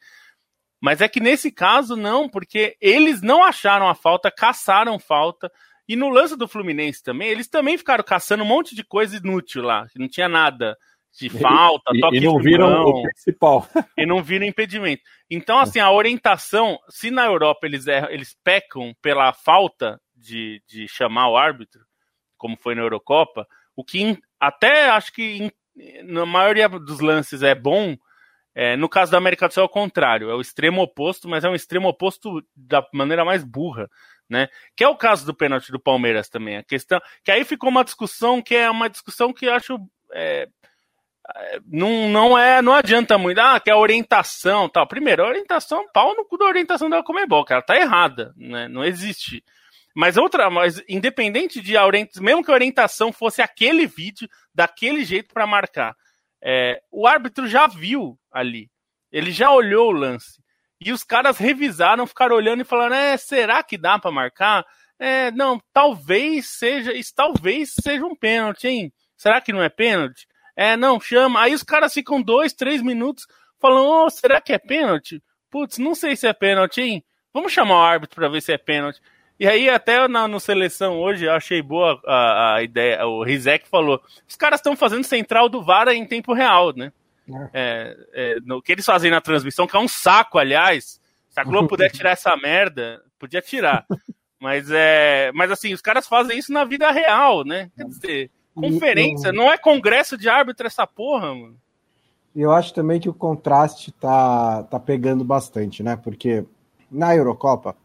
Mas é que nesse caso não, porque eles não acharam a falta, caçaram falta. E no lance do Fluminense também, eles também ficaram caçando um monte de coisa inútil lá, que não tinha nada de falta, e, toque e não viram o principal. e não viram impedimento. Então, assim, a orientação, se na Europa eles, erram, eles pecam pela falta de, de chamar o árbitro, como foi na Eurocopa, o que até acho que na maioria dos lances é bom, é, no caso da América do Sul é o contrário, é o extremo oposto, mas é um extremo oposto da maneira mais burra, né? Que é o caso do pênalti do Palmeiras também. A questão que aí ficou uma discussão que é uma discussão que eu acho é, não, não é não adianta muito. Ah que a orientação tal. Primeiro a orientação pau no cu da orientação da Comebol cara. Tá errada né? não existe. Mas outra mas independente de a orientação mesmo que a orientação fosse aquele vídeo daquele jeito para marcar é, o árbitro já viu ali. Ele já olhou o lance. E os caras revisaram ficaram olhando e falando é será que dá para marcar? É, não talvez seja isso talvez seja um pênalti hein? Será que não é pênalti é, não, chama. Aí os caras ficam dois, três minutos falando, oh, será que é pênalti? Putz, não sei se é pênalti, hein? Vamos chamar o árbitro para ver se é pênalti. E aí, até na no seleção hoje, eu achei boa a, a ideia. O Rizek falou: os caras estão fazendo central do VAR em tempo real, né? É. É, é, no que eles fazem na transmissão, que é um saco, aliás. Se a Globo puder tirar essa merda, podia tirar. Mas é. Mas assim, os caras fazem isso na vida real, né? Quer dizer. Conferência, não é congresso de árbitro essa porra, mano. Eu acho também que o contraste tá, tá pegando bastante, né? Porque na Eurocopa,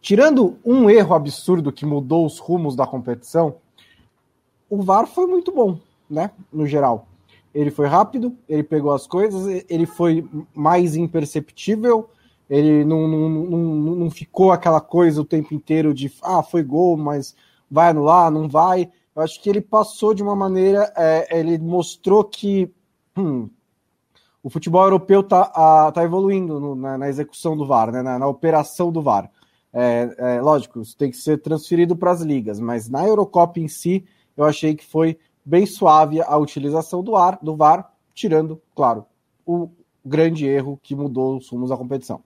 tirando um erro absurdo que mudou os rumos da competição, o VAR foi muito bom, né? No geral. Ele foi rápido, ele pegou as coisas, ele foi mais imperceptível, ele não, não, não, não ficou aquela coisa o tempo inteiro de ah, foi gol, mas vai anular, não vai eu acho que ele passou de uma maneira, é, ele mostrou que hum, o futebol europeu está tá evoluindo no, na, na, execução do VAR, né, na, na operação do VAR. É, é, lógico, isso tem que ser transferido para as ligas, mas na Eurocopa em si, eu achei que foi bem suave a utilização do, ar, do VAR, tirando, claro, o grande erro que mudou os rumos da competição.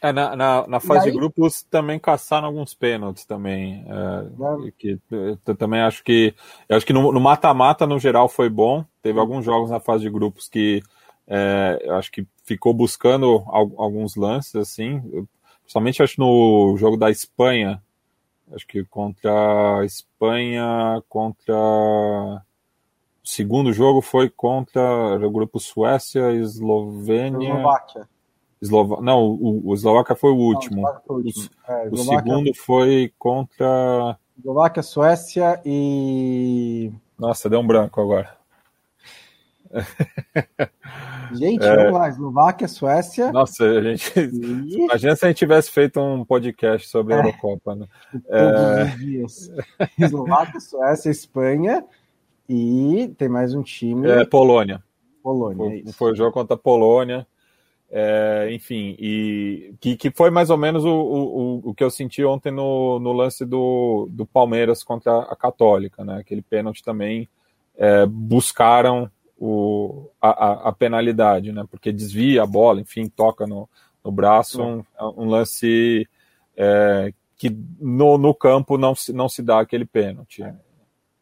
É, na, na, na fase aí... de grupos também caçaram alguns pênaltis também. É, que, eu também acho que. Acho que no mata-mata, no, no, geral, foi bom. Teve alguns jogos na fase de grupos que é, eu acho que ficou buscando alguns lances, assim. Principalmente acho no jogo da Espanha. Acho que contra a Espanha, contra. O segundo jogo foi contra o grupo Suécia, Eslovênia. Eslováquia. Eslova... Não, o, o Eslováquia foi o último. Não, o, último. É, o segundo foi contra. Eslováquia, Suécia e. Nossa, deu um branco agora. Gente, é... vamos lá, Eslováquia, Suécia. Nossa, a gente. E... Imagina se a gente tivesse feito um podcast sobre a é. Eurocopa, né? Todos os dias. Eslováquia, Suécia, Espanha e tem mais um time. É, Polônia. Polônia. Foi, é foi o jogo contra a Polônia. É, enfim, e que, que foi mais ou menos o, o, o que eu senti ontem no, no lance do, do Palmeiras contra a Católica, né? Aquele pênalti também é, buscaram o, a, a, penalidade, né? Porque desvia a bola, enfim, toca no, no braço, um, um lance é, que no, no campo não se, não se dá aquele pênalti.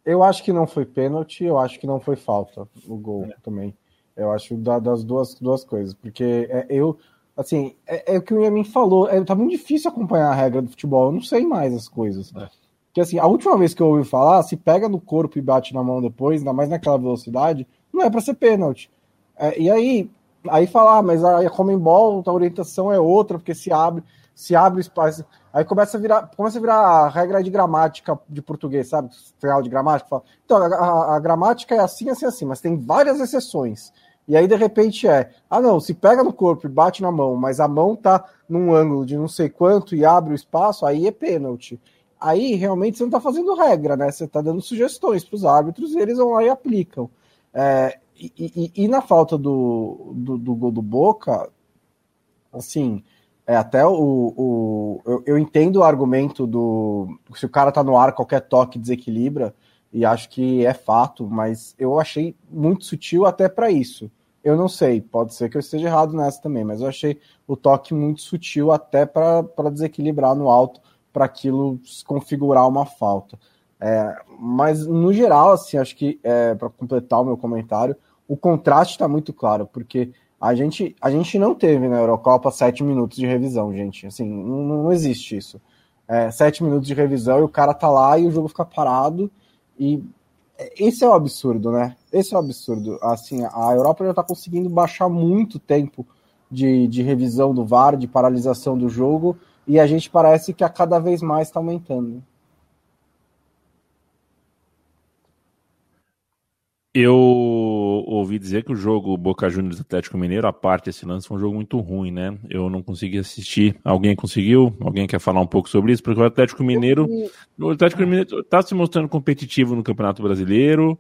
Eu acho que não foi pênalti, eu acho que não foi falta o gol é. também. Eu acho da, das duas, duas coisas, porque é, eu, assim, é, é, o que o Yamin falou, é, tá muito difícil acompanhar a regra do futebol, eu não sei mais as coisas. É. Porque assim, a última vez que eu ouvi falar, se pega no corpo e bate na mão depois, ainda mais naquela velocidade, não é para ser pênalti. É, e aí, aí falar, ah, mas a, a Comembol, a orientação é outra, porque se abre, se abre o espaço. Aí começa a virar, começa a virar a regra de gramática de português, sabe? Real de gramática. Fala, então, a, a, a, gramática é assim, assim, assim, mas tem várias exceções. E aí, de repente, é, ah, não, se pega no corpo e bate na mão, mas a mão tá num ângulo de não sei quanto e abre o espaço, aí é pênalti. Aí, realmente, você não tá fazendo regra, né? Você tá dando sugestões para os árbitros e eles vão lá e aplicam. É, e, e, e, na falta do, do, do, gol do Boca, assim, é até o. o eu, eu, entendo o argumento do. Se o cara tá no ar, qualquer toque desequilibra e acho que é fato, mas eu achei muito sutil até para isso. Eu não sei, pode ser que eu esteja errado nessa também, mas eu achei o toque muito sutil até para desequilibrar no alto, para aquilo se configurar uma falta. É, mas no geral, assim, acho que é, para completar o meu comentário, o contraste está muito claro, porque a gente, a gente não teve na Eurocopa sete minutos de revisão, gente. Assim, não, não existe isso. É, sete minutos de revisão e o cara tá lá e o jogo fica parado. E esse é o absurdo, né? Esse é o absurdo. Assim, a Europa já tá conseguindo baixar muito tempo de, de revisão do VAR, de paralisação do jogo, e a gente parece que a cada vez mais está aumentando. Eu ouvi dizer que o jogo Boca Juniors Atlético Mineiro, a parte desse lance, foi um jogo muito ruim, né? Eu não consegui assistir. Alguém conseguiu? Alguém quer falar um pouco sobre isso? Porque o Atlético Mineiro. O Atlético Mineiro está se mostrando competitivo no Campeonato Brasileiro,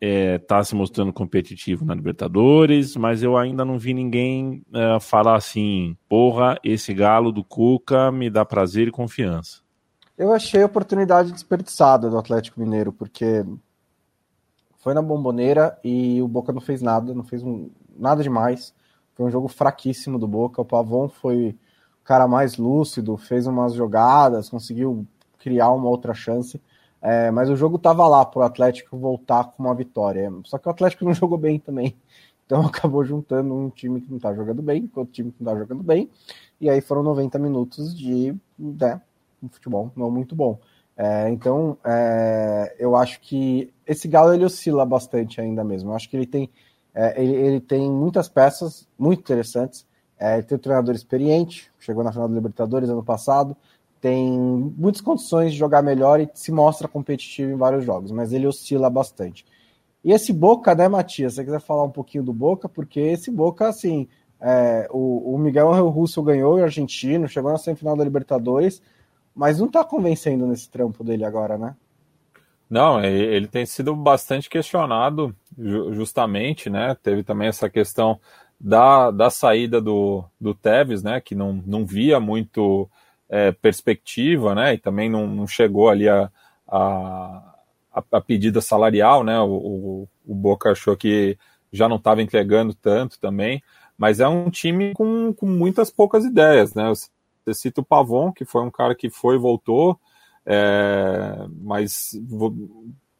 está é, tá se mostrando competitivo na Libertadores, mas eu ainda não vi ninguém é, falar assim: porra, esse galo do Cuca me dá prazer e confiança. Eu achei a oportunidade desperdiçada do Atlético Mineiro, porque foi na bomboneira e o Boca não fez nada, não fez um, nada demais. Foi um jogo fraquíssimo do Boca. O Pavon foi o cara mais lúcido, fez umas jogadas, conseguiu criar uma outra chance. É, mas o jogo estava lá para o Atlético voltar com uma vitória. Só que o Atlético não jogou bem também. Então acabou juntando um time que não está jogando bem com outro time que não está jogando bem. E aí foram 90 minutos de né, um futebol não muito bom. É, então, é, eu acho que esse Galo ele oscila bastante ainda mesmo. Eu acho que ele tem, é, ele, ele, tem muitas peças muito interessantes. É, ele tem um treinador experiente, chegou na final da Libertadores ano passado, tem muitas condições de jogar melhor e se mostra competitivo em vários jogos, mas ele oscila bastante. E esse Boca, né, Matias? Você quiser falar um pouquinho do Boca, porque esse Boca, assim, é, o, o Miguel Russo ganhou o argentino, chegou na semifinal da Libertadores mas não está convencendo nesse trampo dele agora, né? Não, ele tem sido bastante questionado, justamente, né? Teve também essa questão da, da saída do, do Tevez, né? Que não, não via muito é, perspectiva, né? E também não, não chegou ali a, a, a pedida salarial, né? O, o, o Boca achou que já não estava entregando tanto também, mas é um time com, com muitas poucas ideias, né? Você cita o Pavon, que foi um cara que foi e voltou, é, mas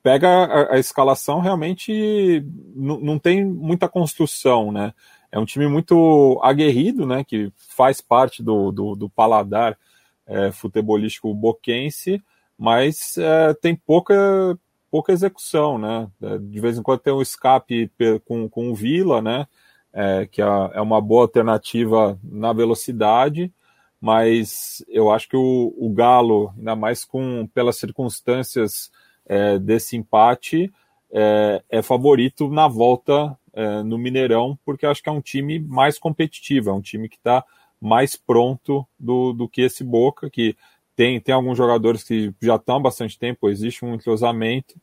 pega a, a escalação, realmente não tem muita construção, né? É um time muito aguerrido, né? Que faz parte do, do, do paladar é, futebolístico boquense, mas é, tem pouca, pouca execução, né? É, de vez em quando tem um escape com, com o Vila, né? É, que é, é uma boa alternativa na velocidade, mas eu acho que o, o Galo, ainda mais com pelas circunstâncias é, desse empate, é, é, favorito na volta é, no Mineirão, porque acho que é um time mais competitivo, é um time que está mais pronto do, do que esse Boca, que tem, tem alguns jogadores que já estão há bastante tempo, existe um entrosamento,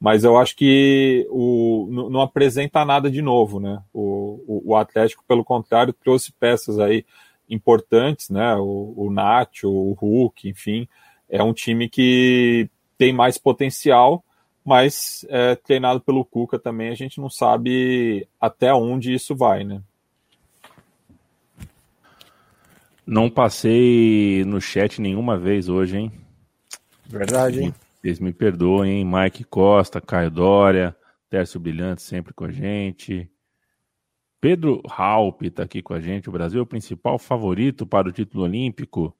mas eu acho que o, não, apresenta nada de novo, né? O, o, o Atlético, pelo contrário, trouxe peças aí importantes, né? O, o Nacho, o Hulk, enfim, é um time que tem mais potencial, mas é, treinado pelo Cuca também a gente não sabe até onde isso vai, né? Não passei no chat nenhuma vez hoje, hein? Verdade, hein? Vocês me perdoem, hein? Mike Costa, Caio Dória, Tércio Brilhante sempre com a gente. Pedro Halp está aqui com a gente. O Brasil é o principal favorito para o título olímpico.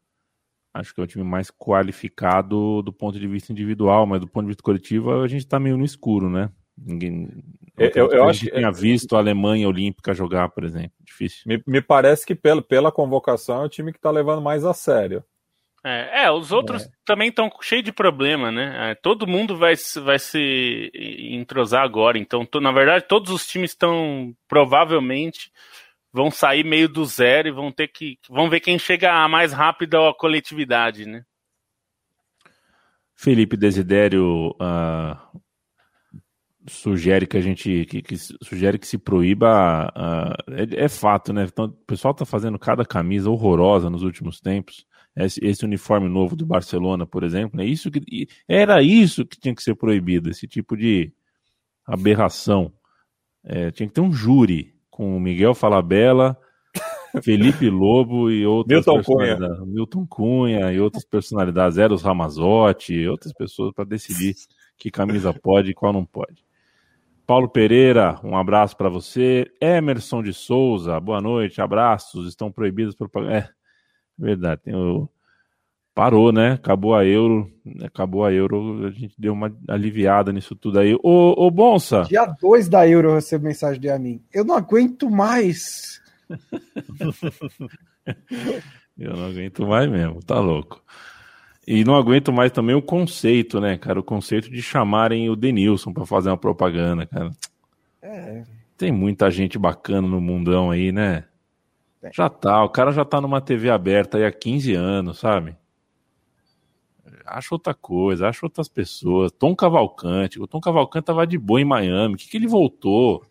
Acho que é o time mais qualificado do ponto de vista individual, mas do ponto de vista coletivo a gente está meio no escuro, né? Ninguém. Eu, eu, eu acho que tinha visto a Alemanha Olímpica jogar, por exemplo. Difícil. Me, me parece que pelo, pela convocação é o time que está levando mais a sério. É, é, os outros é. também estão cheios de problema, né? É, todo mundo vai, vai se entrosar agora. Então, na verdade, todos os times estão provavelmente vão sair meio do zero e vão ter que. Vão ver quem chega mais rápido à coletividade, né? Felipe Desidério uh, sugere que a gente que, que, sugere que se proíba uh, é, é, fato, né? Então, o pessoal está fazendo cada camisa horrorosa nos últimos tempos esse, esse, uniforme novo do Barcelona, por exemplo, é isso que era isso que tinha que ser proibido, esse tipo de aberração. É, tinha que ter um júri com o Miguel Falabella, Felipe Lobo e outras Milton Cunha. Milton Cunha e outras personalidades, Eros Ramazotti e outras pessoas para decidir que camisa pode e qual não pode. Paulo Pereira, um abraço para você. Emerson de Souza, boa noite, abraços. Estão proibidos propaganda. É, verdade, tem o... parou, né? Acabou a euro, acabou a euro, a gente deu uma aliviada nisso tudo aí. Ô, ô Bonsa. Dia 2 da euro eu recebo mensagem de a mim. Eu não aguento mais. eu não aguento mais mesmo, tá louco. E não aguento mais também o conceito, né, cara? O conceito de chamarem o Denilson para fazer uma propaganda, cara. É. Tem muita gente bacana no mundão aí, né? É. Já tá, o cara já tá numa TV aberta aí há 15 anos, sabe? Acha outra coisa, acha outras pessoas. Tom Cavalcante, o Tom Cavalcante tava de boa em Miami, o que, que ele voltou?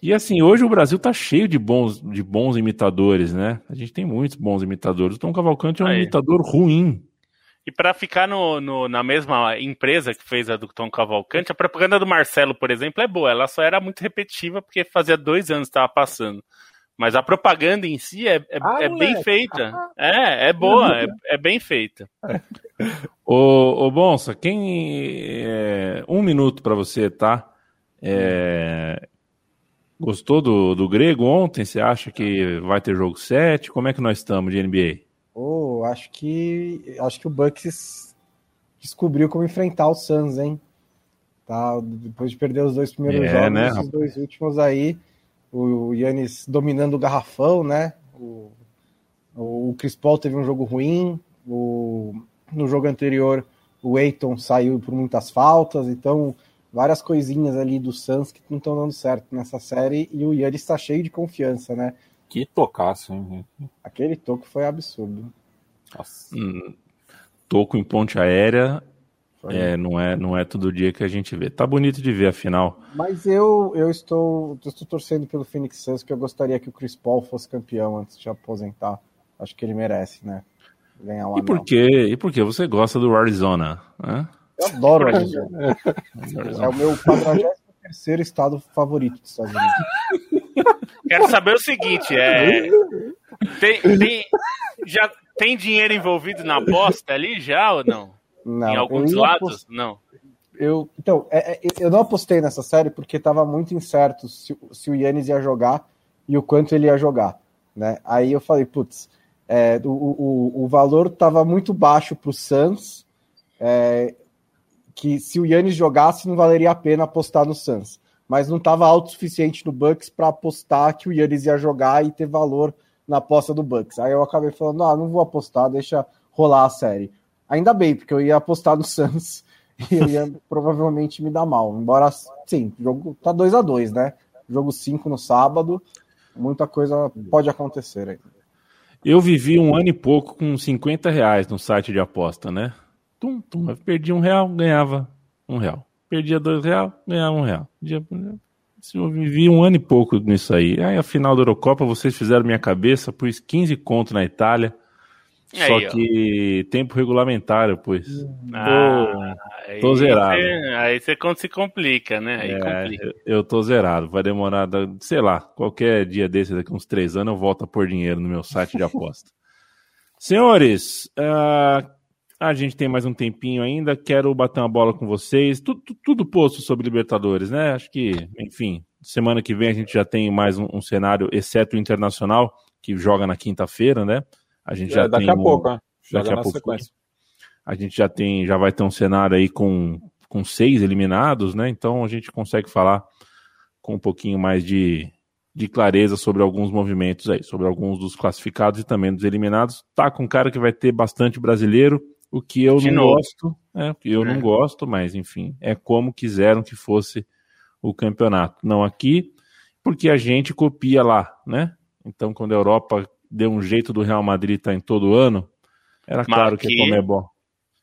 E assim, hoje o Brasil tá cheio de bons, de bons imitadores, né? A gente tem muitos bons imitadores. O Tom Cavalcante é um Aí. imitador ruim. E para ficar no, no, na mesma empresa que fez a do Tom Cavalcante, a propaganda do Marcelo, por exemplo, é boa. Ela só era muito repetitiva porque fazia dois anos que estava passando. Mas a propaganda em si é, é, ah, é bem feita. Ah, é, é boa, é, é bem feita. ô, ô Bonsa, quem. É, um minuto para você, tá? É, gostou do, do grego ontem? Você acha que vai ter jogo 7? Como é que nós estamos de NBA? Oh, acho que acho que o Bucks descobriu como enfrentar o Suns, hein? Tá, depois de perder os dois primeiros é, jogos, né? os dois últimos aí, o Yannis dominando o garrafão, né? O, o Chris Paul teve um jogo ruim, o, no jogo anterior o Aiton saiu por muitas faltas, então várias coisinhas ali do Suns que não estão dando certo nessa série e o Yannis está cheio de confiança, né? Que tocaço, hein? Aquele toco foi absurdo. Hum, toco em ponte aérea é, não, é, não é todo dia que a gente vê. Tá bonito de ver a final. Mas eu, eu estou, eu estou torcendo pelo Phoenix Suns, que eu gostaria que o Chris Paul fosse campeão antes de aposentar. Acho que ele merece, né? Ganhar um e por quê? E por que você gosta do Arizona? Né? Eu adoro Arizona. é o meu 43 estado favorito dos Estados Unidos. Quero saber o seguinte: é, tem, tem, já tem dinheiro envolvido na aposta ali já ou não? Não. Em alguns lados? Apost... Não. Eu, então, é, é, eu não apostei nessa série porque estava muito incerto se, se o Yannis ia jogar e o quanto ele ia jogar. Né? Aí eu falei, putz, é, o, o, o valor estava muito baixo para o Suns. É, que se o Yannis jogasse, não valeria a pena apostar no Suns. Mas não estava alto o suficiente no Bucks para apostar que o Yannis ia jogar e ter valor na aposta do Bucks. Aí eu acabei falando, ah, não vou apostar, deixa rolar a série. Ainda bem, porque eu ia apostar no Suns e eu ia provavelmente me dar mal. Embora, sim, o jogo tá 2 a 2 né? Jogo 5 no sábado, muita coisa pode acontecer aí. Eu vivi um ano e pouco com 50 reais no site de aposta, né? Tum, tum. Eu perdia um real, ganhava um real. Perdia dois real, ganhava um real. Eu vivi um ano e pouco nisso aí. Aí a final da Eurocopa, vocês fizeram minha cabeça, pus 15 conto na Itália. Aí, só que ó. tempo regulamentar, pois. Ah, tô, tô zerado. aí você se complica, né? Aí é, complica. Eu tô zerado. Vai demorar, sei lá, qualquer dia desse, daqui uns três anos, eu volto a pôr dinheiro no meu site de aposta. Senhores, uh, a gente tem mais um tempinho ainda, quero bater uma bola com vocês. Tudo, tudo posto sobre Libertadores, né? Acho que, enfim, semana que vem a gente já tem mais um, um cenário, exceto o Internacional, que joga na quinta-feira, né? A gente já, já daqui tem. a um, pouco, né? Daqui a pouco. Sequência. A gente já tem, já vai ter um cenário aí com, com seis eliminados, né? Então a gente consegue falar com um pouquinho mais de, de clareza sobre alguns movimentos aí, sobre alguns dos classificados e também dos eliminados. Tá com um cara que vai ter bastante brasileiro o que eu de não novo. gosto, é, o que eu é. não gosto, mas enfim, é como quiseram que fosse o campeonato. Não aqui, porque a gente copia lá, né? Então, quando a Europa deu um jeito do Real Madrid estar tá em todo ano, era mas claro que é bom.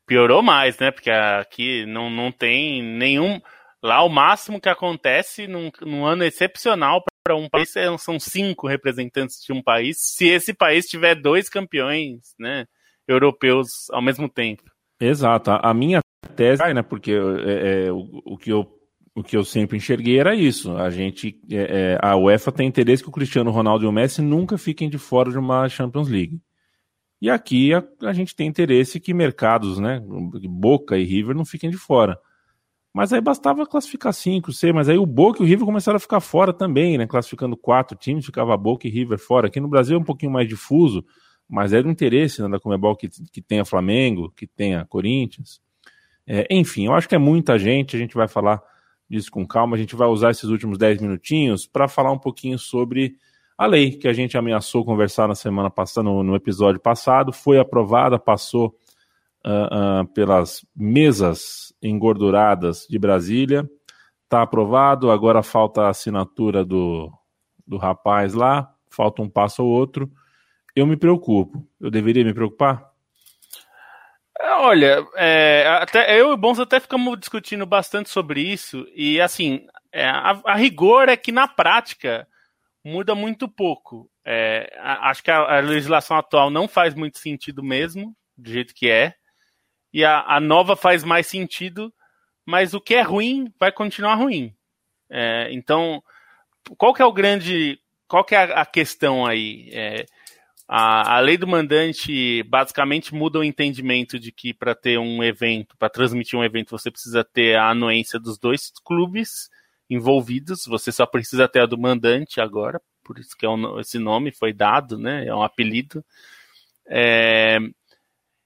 Piorou mais, né? Porque aqui não, não tem nenhum. Lá o máximo que acontece num, num ano excepcional para um país são cinco representantes de um país. Se esse país tiver dois campeões, né? Europeus ao mesmo tempo. Exato. A minha tese, né, porque é, é, o, o, que eu, o que eu sempre enxerguei era isso. A gente, é, é, a UEFA tem interesse que o Cristiano Ronaldo e o Messi nunca fiquem de fora de uma Champions League. E aqui a, a gente tem interesse que mercados, né, Boca e River não fiquem de fora. Mas aí bastava classificar cinco, sei, mas aí o Boca e o River começaram a ficar fora também, né? Classificando quatro times, ficava Boca e River fora. Aqui no Brasil é um pouquinho mais difuso, mas é do interesse né, da Comebol que, que tenha Flamengo, que tenha Corinthians. É, enfim, eu acho que é muita gente, a gente vai falar disso com calma, a gente vai usar esses últimos dez minutinhos para falar um pouquinho sobre a lei que a gente ameaçou conversar na semana passada, no, no episódio passado, foi aprovada, passou uh, uh, pelas mesas engorduradas de Brasília. Está aprovado, agora falta a assinatura do, do rapaz lá, falta um passo ou outro. Eu me preocupo. Eu deveria me preocupar? Olha, é, até, eu e o Bons até ficamos discutindo bastante sobre isso, e assim, é, a, a, rigor é que na prática muda muito pouco. É, acho que a, a, legislação atual não faz muito sentido mesmo, do jeito que é e a, a nova faz mais sentido, mas o que é ruim vai continuar ruim. É, então, qual que é o grande, qual que é a, a questão aí? A, a lei do mandante basicamente muda o entendimento de que para ter um evento, para transmitir um evento, você precisa ter a anuência dos dois clubes envolvidos, você só precisa ter a do mandante agora, por isso que é um, esse nome foi dado, né? É um apelido. É,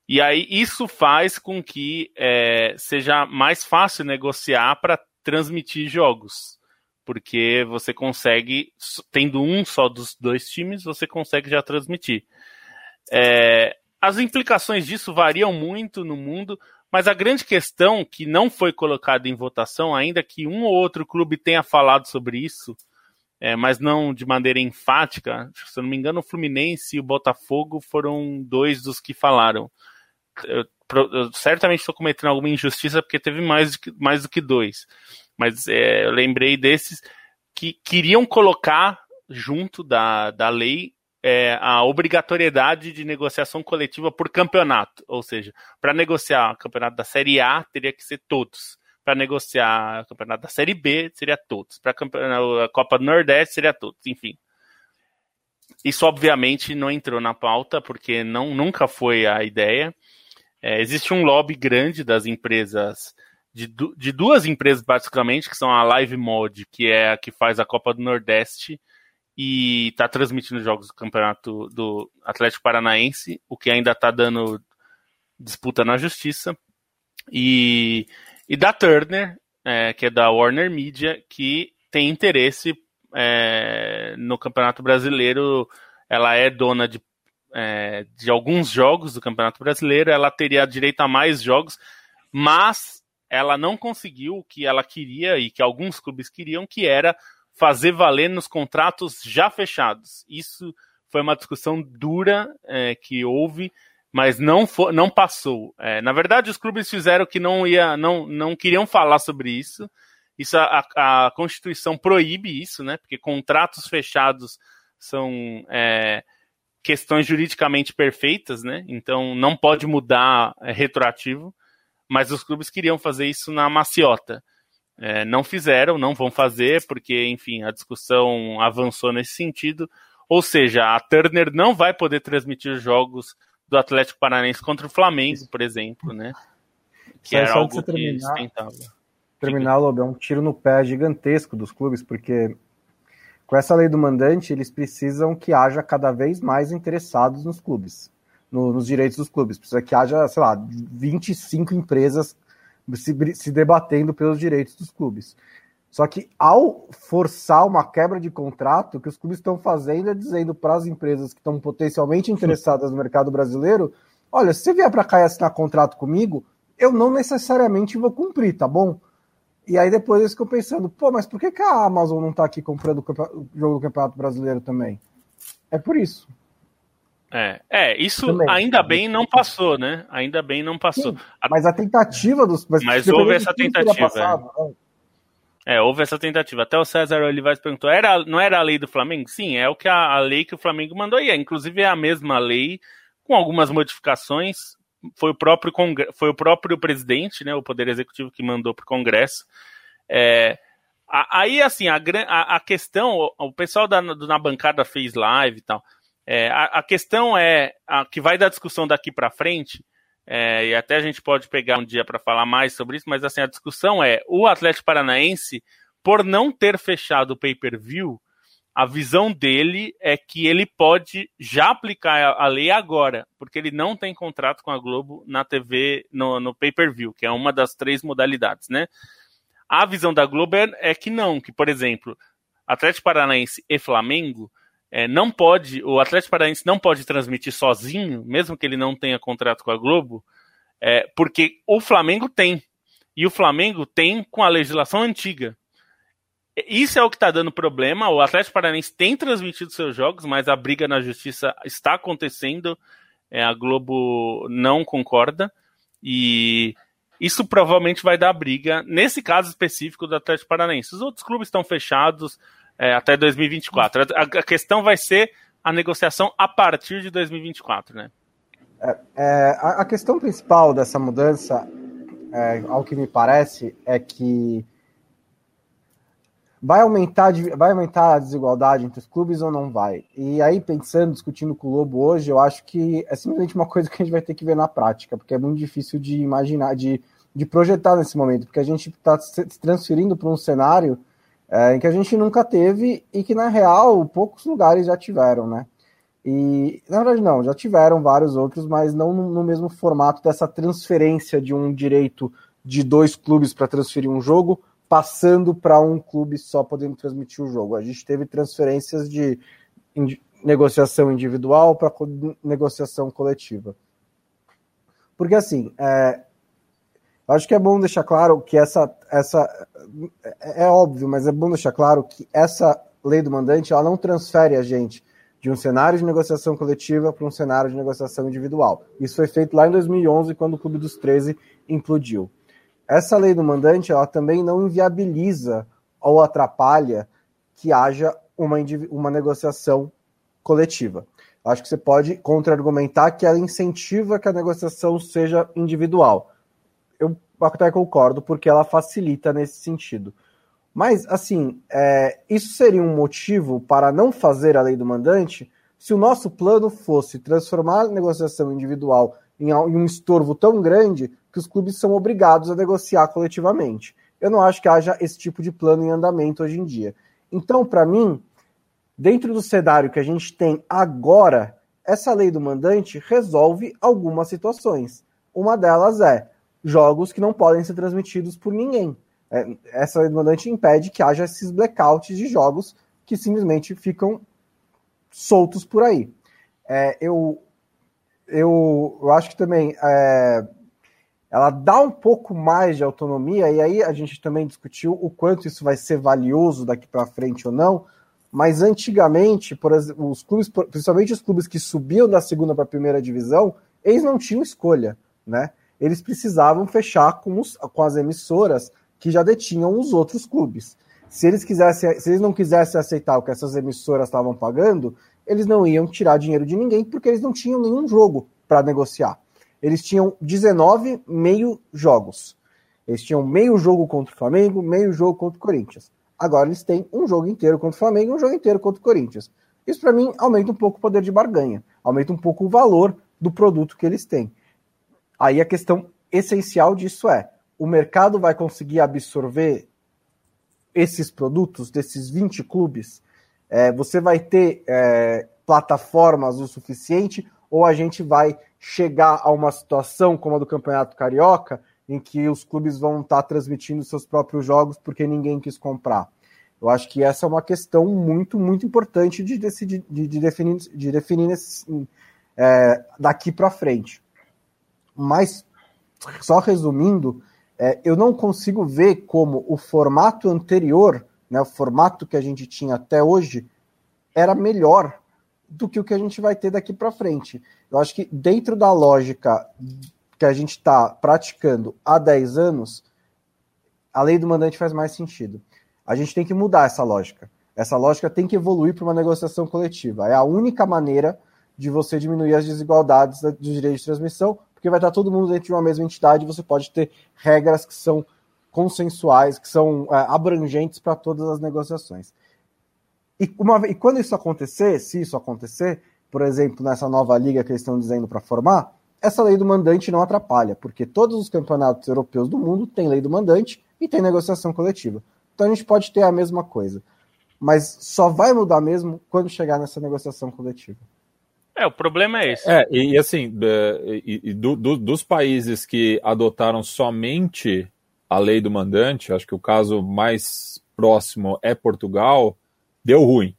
e aí isso faz com que é, seja mais fácil negociar para transmitir jogos. Porque você consegue, tendo um só dos dois times, você consegue já transmitir. É, as implicações disso variam muito no mundo, mas a grande questão que não foi colocada em votação, ainda que um ou outro clube tenha falado sobre isso, é, mas não de maneira enfática, se eu não me engano, o Fluminense e o Botafogo foram dois dos que falaram eu, eu certamente estou cometendo alguma injustiça porque teve mais mais do que dois. Mas é, eu lembrei desses que queriam colocar junto da, da lei é, a obrigatoriedade de negociação coletiva por campeonato. Ou seja, para negociar o campeonato da Série A, teria que ser todos. Para negociar o campeonato da Série B, seria todos. Para a Copa do Nordeste, seria todos. Enfim. Isso, obviamente, não entrou na pauta, porque não, nunca foi a ideia. É, existe um lobby grande das empresas, de, de, duas empresas basicamente, que são a Live Mod, que é a que faz a Copa do Nordeste e está transmitindo jogos do campeonato do Atlético Paranaense, o que ainda está dando disputa na justiça, e, e da Turner, é, que é da Warner Media, que tem interesse é, no Campeonato Brasileiro. Ela é dona de é, de alguns jogos do Campeonato Brasileiro, ela teria direito a mais jogos, mas ela não conseguiu o que ela queria e que alguns clubes queriam, que era fazer valer nos contratos já fechados. Isso foi uma discussão dura é, que houve, mas não, for, não passou. É, na verdade, os clubes fizeram que não ia, não, não queriam falar sobre isso. Isso a, a Constituição proíbe isso, né? Porque contratos fechados são é, questões juridicamente perfeitas, né? Então não pode mudar é, retroativo, mas os clubes queriam fazer isso na maciota. É, não fizeram, não vão fazer, porque, enfim, a discussão avançou nesse sentido. Ou seja, a Turner não vai poder transmitir jogos do Atlético Paranaense contra o Flamengo, por exemplo, né? Que era algo que Terminar, Lobo, é um tiro no pé gigantesco dos clubes, porque com essa lei do mandante, eles precisam que haja cada vez mais interessados nos clubes, no, nos direitos dos clubes. Precisa que haja, sei lá, 25 empresas se, se debatendo pelos direitos dos clubes. Só que ao forçar uma quebra de contrato, o que os clubes estão fazendo é dizendo para as empresas que estão potencialmente interessadas no mercado brasileiro: olha, se você vier para cá e assinar contrato comigo, eu não necessariamente vou cumprir, tá bom? E aí depois eu fico pensando, pô, mas por que, que a Amazon não está aqui comprando o jogo do Campeonato Brasileiro também? É por isso. É, é isso também. ainda bem não passou, né? Ainda bem não passou. Sim, mas a tentativa dos. Mas, mas houve essa tentativa. É. é. houve essa tentativa. Até o César Olivares perguntou: era, não era a lei do Flamengo? Sim, é o que a, a lei que o Flamengo mandou aí. É, inclusive é a mesma lei, com algumas modificações, foi o próprio foi o próprio presidente, né, o poder executivo que mandou para o Congresso. É, aí assim a, a, a, questão, o pessoal da, na bancada fez live e tal. É, a, a, questão é a que vai da discussão daqui para frente é, e até a gente pode pegar um dia para falar mais sobre isso, mas assim, a discussão é: o Atlético Paranaense, por não ter fechado o pay-per-view, a visão dele é que ele pode já aplicar a lei agora, porque ele não tem contrato com a Globo na TV, no, no pay-per-view, que é uma das três modalidades, né? A visão da Globo é, é que não, que, por exemplo, Atlético Paranaense e Flamengo é, não pode, o Atlético Paranaense não pode transmitir sozinho, mesmo que ele não tenha contrato com a Globo, é, porque o Flamengo tem. E o Flamengo tem com a legislação antiga. Isso é o que está dando problema. O Atlético Paranaense tem transmitido seus jogos, mas a briga na justiça está acontecendo. É, a Globo não concorda. E isso provavelmente vai dar briga, nesse caso específico do Atlético Paranaense. Os outros clubes estão fechados, é, até 2024. A, a, questão vai ser a negociação a partir de 2024, né? É, é, a, a, questão principal dessa mudança, é, ao que me parece, é que vai aumentar, vai aumentar a desigualdade entre os clubes ou não vai? E aí, pensando, discutindo com o Lobo hoje, eu acho que é simplesmente uma coisa que a gente vai ter que ver na prática, porque é muito difícil de imaginar, de, de projetar nesse momento, porque a gente está se transferindo para um cenário é, que a gente nunca teve e que, na real, poucos lugares já tiveram, né? E, na verdade, não, já tiveram vários outros, mas não no, mesmo formato dessa transferência de um direito de dois clubes para transferir um jogo, passando para um clube só podendo transmitir o jogo. A gente teve transferências de negociação individual para negociação coletiva. Porque, assim, é, Acho que é bom deixar claro que essa, essa é, é óbvio, mas é bom deixar claro que essa lei do mandante ela não transfere a gente de um cenário de negociação coletiva para um cenário de negociação individual. Isso foi feito lá em 2011, quando o Clube dos 13 implodiu. Essa lei do mandante ela também não inviabiliza ou atrapalha que haja uma, uma negociação coletiva. Acho que você pode contra-argumentar que ela incentiva que a negociação seja individual eu até concordo, porque ela facilita nesse sentido. Mas, assim, é, isso seria um motivo para não fazer a lei do mandante se o nosso plano fosse transformar a negociação individual em, em um estorvo tão grande que os clubes são obrigados a negociar coletivamente. Eu não acho que haja esse tipo de plano em andamento hoje em dia. Então, para mim, dentro do cenário que a gente tem agora, essa lei do mandante resolve algumas situações. Uma delas é jogos que não podem ser transmitidos por ninguém. É, essa demandante impede que haja esses blackouts de jogos que simplesmente ficam soltos por aí. É, eu, eu, eu acho que também é, ela dá um pouco mais de autonomia, e aí a gente também discutiu o quanto isso vai ser valioso daqui para frente ou não. Mas antigamente, por exemplo, os clubes, principalmente os clubes que subiam da segunda para a primeira divisão, eles não tinham escolha, né? Eles precisavam fechar com, os, com as emissoras que já detinham os outros clubes. Se eles, quisessem, se eles não quisessem aceitar o que essas emissoras estavam pagando, eles não iam tirar dinheiro de ninguém, porque eles não tinham nenhum jogo para negociar. Eles tinham 19 meio jogos. Eles tinham meio jogo contra o Flamengo, meio jogo contra o Corinthians. Agora eles têm um jogo inteiro contra o Flamengo e um jogo inteiro contra o Corinthians. Isso para mim aumenta um pouco o poder de barganha, aumenta um pouco o valor do produto que eles têm. Aí a questão essencial disso é: o mercado vai conseguir absorver esses produtos desses 20 clubes? É, você vai ter é, plataformas o suficiente ou a gente vai chegar a uma situação como a do Campeonato Carioca, em que os clubes vão estar transmitindo seus próprios jogos porque ninguém quis comprar? Eu acho que essa é uma questão muito, muito importante de, decidir, de, de definir, de definir nesse, é, daqui para frente. Mas, só resumindo, é, eu não consigo ver como o formato anterior, né, o formato que a gente tinha até hoje, era melhor do que o que a gente vai ter daqui para frente. Eu acho que dentro da lógica que a gente está praticando há 10 anos, a lei do mandante faz mais sentido. A gente tem que mudar essa lógica. Essa lógica tem que evoluir para uma negociação coletiva. É a única maneira de você diminuir as desigualdades dos direitos de transmissão, porque vai estar todo mundo dentro de uma mesma entidade, você pode ter regras que são consensuais, que são é, abrangentes para todas as negociações. E, uma, e quando isso acontecer, se isso acontecer, por exemplo, nessa nova liga que eles estão dizendo para formar, essa lei do mandante não atrapalha, porque todos os campeonatos europeus do mundo têm lei do mandante e tem negociação coletiva. Então a gente pode ter a mesma coisa. Mas só vai mudar mesmo quando chegar nessa negociação coletiva. É, o problema é esse. É, e, assim, e, e do, do, dos países que adotaram somente a lei do mandante, acho que o caso mais próximo é Portugal, deu ruim.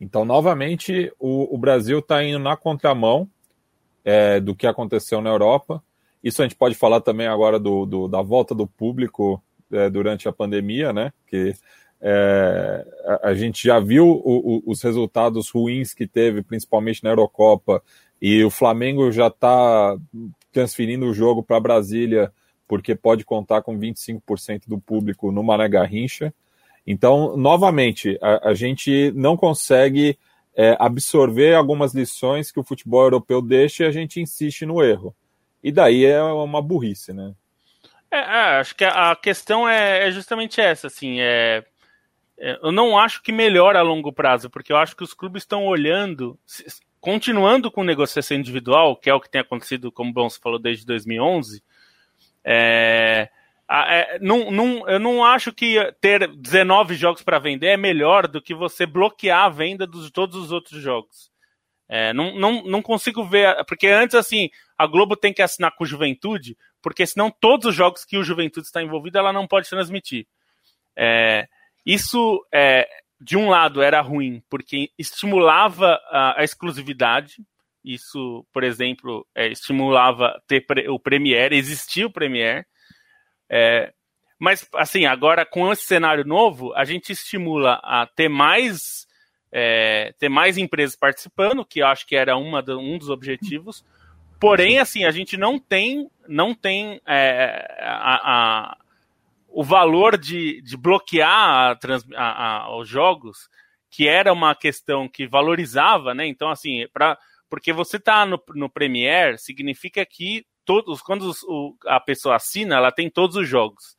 Então, novamente, o, o Brasil está indo na contramão é, do que aconteceu na Europa. Isso a gente pode falar também agora do, do da volta do público é, durante a pandemia, né? Que é, a, a, gente já viu o, o, os resultados ruins que teve, principalmente na Eurocopa, e o Flamengo já está transferindo o jogo para Brasília, porque pode contar com 25% do público no Mané Garrincha. Então, novamente, a, a gente não consegue é, absorver algumas lições que o futebol europeu deixa e a gente insiste no erro. E daí é uma burrice, né? É, é, acho que a questão é, é justamente essa, assim, é, eu não acho que melhora a longo prazo, porque eu acho que os clubes estão olhando, continuando com negociação individual, que é o que tem acontecido, como o Bons falou, desde 2011, é, é, não, não, eu não acho que ter 19 jogos para vender é melhor do que você bloquear a venda de todos os outros jogos. É, não, não, não consigo ver, porque antes assim, a Globo tem que assinar com o Juventude, porque senão todos os jogos que o Juventude está envolvido, ela não pode transmitir. É, isso, é, de um lado, era ruim, porque estimulava a, a exclusividade, isso, por exemplo, é, estimulava ter o Premiere, existia o Premiere, é, mas, assim, agora com esse cenário novo, a gente estimula a ter mais, é, ter mais empresas participando, que eu acho que era uma um dos objetivos. Porém, assim, a gente não tem, não tem é, a, a, o valor de, de bloquear a, os jogos, que era uma questão que valorizava, né? Então, assim, pra, porque você está no, no Premiere, significa que todos, quando o, a pessoa assina, ela tem todos os jogos.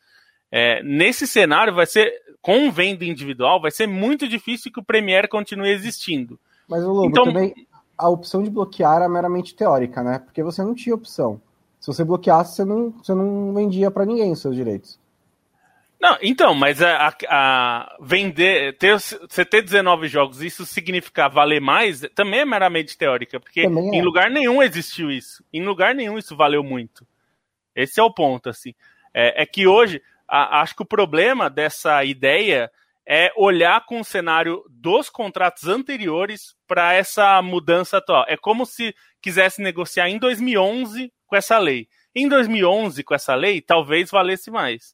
É, nesse cenário, vai ser, com venda individual, vai ser muito difícil que o Premiere continue existindo. Mas, o Lobo, então, também a opção de bloquear era meramente teórica, né? Porque você não tinha opção. Se você bloqueasse, você não, você não vendia para ninguém os seus direitos. Não, então, mas a, a, vender, ter, você ter 19 jogos, isso significar valer mais, também é meramente teórica, porque é. em lugar nenhum existiu isso. Em lugar nenhum isso valeu muito. Esse é o ponto, assim. É, é que hoje, a, acho que o problema dessa ideia é olhar com o cenário dos contratos anteriores para essa mudança atual. É como se quisesse negociar em 2011 com essa lei. Em 2011, com essa lei, talvez valesse mais.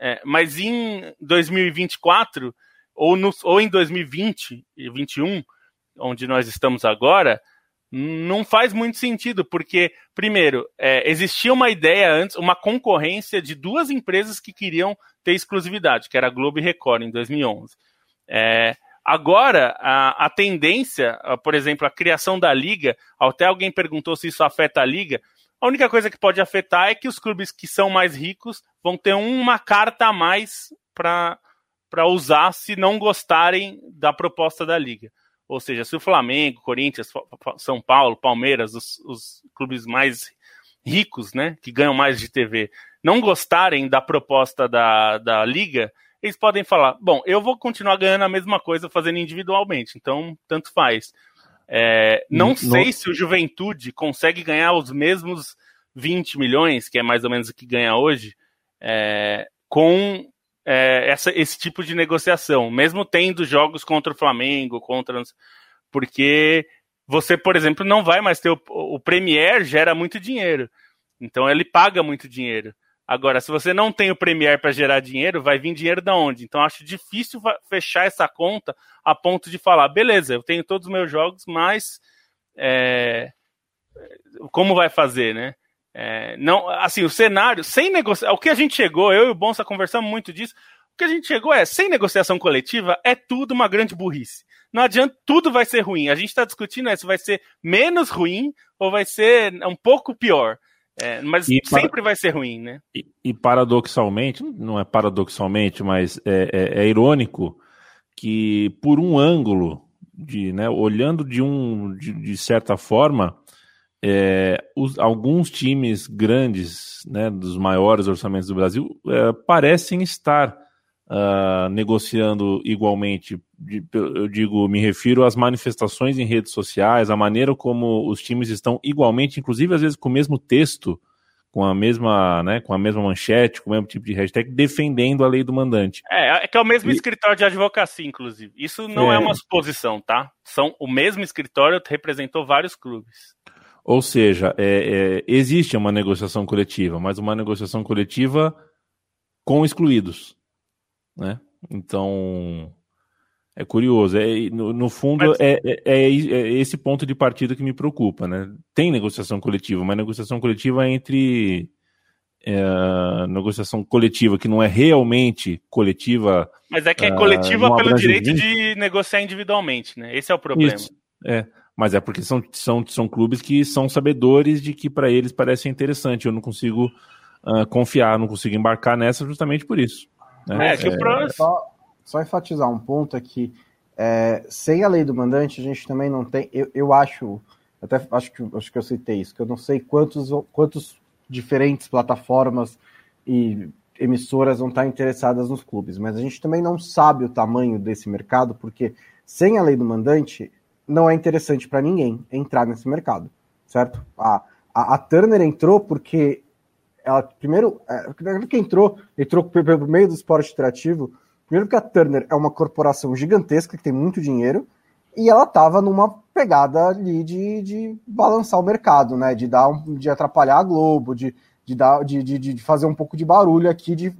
É, mas em 2024 ou, no, ou em 2020 e 2021, onde nós estamos agora, não faz muito sentido, porque, primeiro, é, existia uma ideia antes, uma concorrência de duas empresas que queriam ter exclusividade, que era a Globo e Record, em 2011. É, agora, a, a tendência, por exemplo, a criação da liga, até alguém perguntou se isso afeta a liga, a única coisa que pode afetar é que os clubes que são mais ricos vão ter uma carta a mais para usar se não gostarem da proposta da liga. Ou seja, se o Flamengo, Corinthians, São Paulo, Palmeiras, os, os clubes mais ricos, né, que ganham mais de TV, não gostarem da proposta da, da liga, eles podem falar: bom, eu vou continuar ganhando a mesma coisa fazendo individualmente, então tanto faz. É, não no... sei se o Juventude consegue ganhar os mesmos 20 milhões, que é mais ou menos o que ganha hoje, é, com é, essa, esse tipo de negociação, mesmo tendo jogos contra o Flamengo, contra. Porque você, por exemplo, não vai mais ter. O, o Premier gera muito dinheiro. Então ele paga muito dinheiro. Agora, se você não tem o Premier para gerar dinheiro, vai vir dinheiro da onde? Então, acho difícil fechar essa conta a ponto de falar, beleza, eu tenho todos os meus jogos, mas é, como vai fazer, né? É, não, assim, o cenário, sem negociação, o que a gente chegou, eu e o Bonsa conversamos muito disso, o que a gente chegou é, sem negociação coletiva, é tudo uma grande burrice. Não adianta, tudo vai ser ruim. A gente está discutindo é, se vai ser menos ruim ou vai ser um pouco pior. É, mas e sempre para... vai ser ruim, né? E, e, paradoxalmente, não é paradoxalmente, mas é, é, é, irônico que por um ângulo, de, né, olhando de um de, de certa forma, é, os, alguns times grandes, né, dos maiores orçamentos do Brasil, é, parecem estar uh, negociando igualmente. Eu digo, me refiro às manifestações em redes sociais, a maneira como os times estão igualmente, inclusive às vezes com o mesmo texto, com a mesma, né, com a mesma manchete, com o mesmo tipo de hashtag, defendendo a lei do mandante. É, é que é o mesmo e... escritório de advocacia, inclusive. Isso não é... é uma suposição, tá? São o mesmo escritório representou vários clubes. Ou seja, é, é, existe uma negociação coletiva, mas uma negociação coletiva com excluídos, né? Então é curioso. É, no, no fundo, mas... é, é, é, é, esse ponto de partida que me preocupa, né? Tem negociação coletiva, mas negociação coletiva entre é, negociação coletiva que não é realmente coletiva. Mas é que é coletiva uh, pelo direito de negociar individualmente, né? Esse é o problema. Isso, é. Mas é porque são, são, são clubes que são sabedores de que para eles parece interessante. Eu não consigo uh, confiar, não consigo embarcar nessa justamente por isso. Né? É, que é, o pro... só, só enfatizar um ponto aqui. É, sem a lei do mandante, a gente também não tem. Eu, eu acho, até acho que, acho que eu citei isso, que eu não sei quantos, quantos diferentes plataformas e emissoras vão estar interessadas nos clubes, mas a gente também não sabe o tamanho desse mercado, porque sem a lei do mandante, não é interessante para ninguém entrar nesse mercado, certo? A, a, a, Turner entrou porque ela, primeiro, é, que entrou, entrou pelo meio do esporte interativo, primeiro porque a Turner é uma corporação gigantesca que tem muito dinheiro, e ela estava numa pegada ali de, de balançar o mercado, né? De dar um, de atrapalhar a Globo, de, de, dar, de, de, de fazer um pouco de barulho aqui, de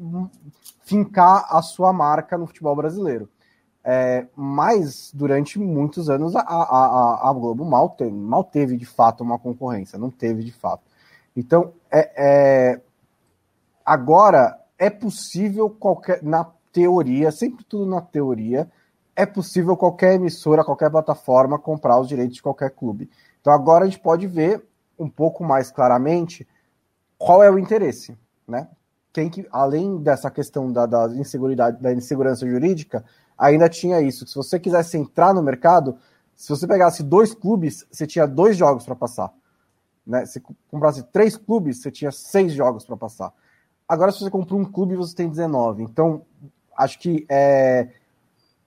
fincar a sua marca no futebol brasileiro. É, mas durante muitos anos a, a, a Globo mal teve, mal teve de fato uma concorrência, não teve de fato. Então, é, é, agora é possível qualquer, na teoria, sempre tudo na teoria, é possível qualquer emissora, qualquer plataforma comprar os direitos de qualquer clube. Então agora a gente pode ver um pouco mais claramente qual é o interesse, né? Quem que, além dessa questão da, da da insegurança jurídica, ainda tinha isso. Se você quisesse entrar no mercado, se você pegasse dois clubes, você tinha dois jogos para passar. Né? Se comprasse três clubes, você tinha seis jogos para passar. Agora, se você compra um clube, você tem 19. Então, acho que é,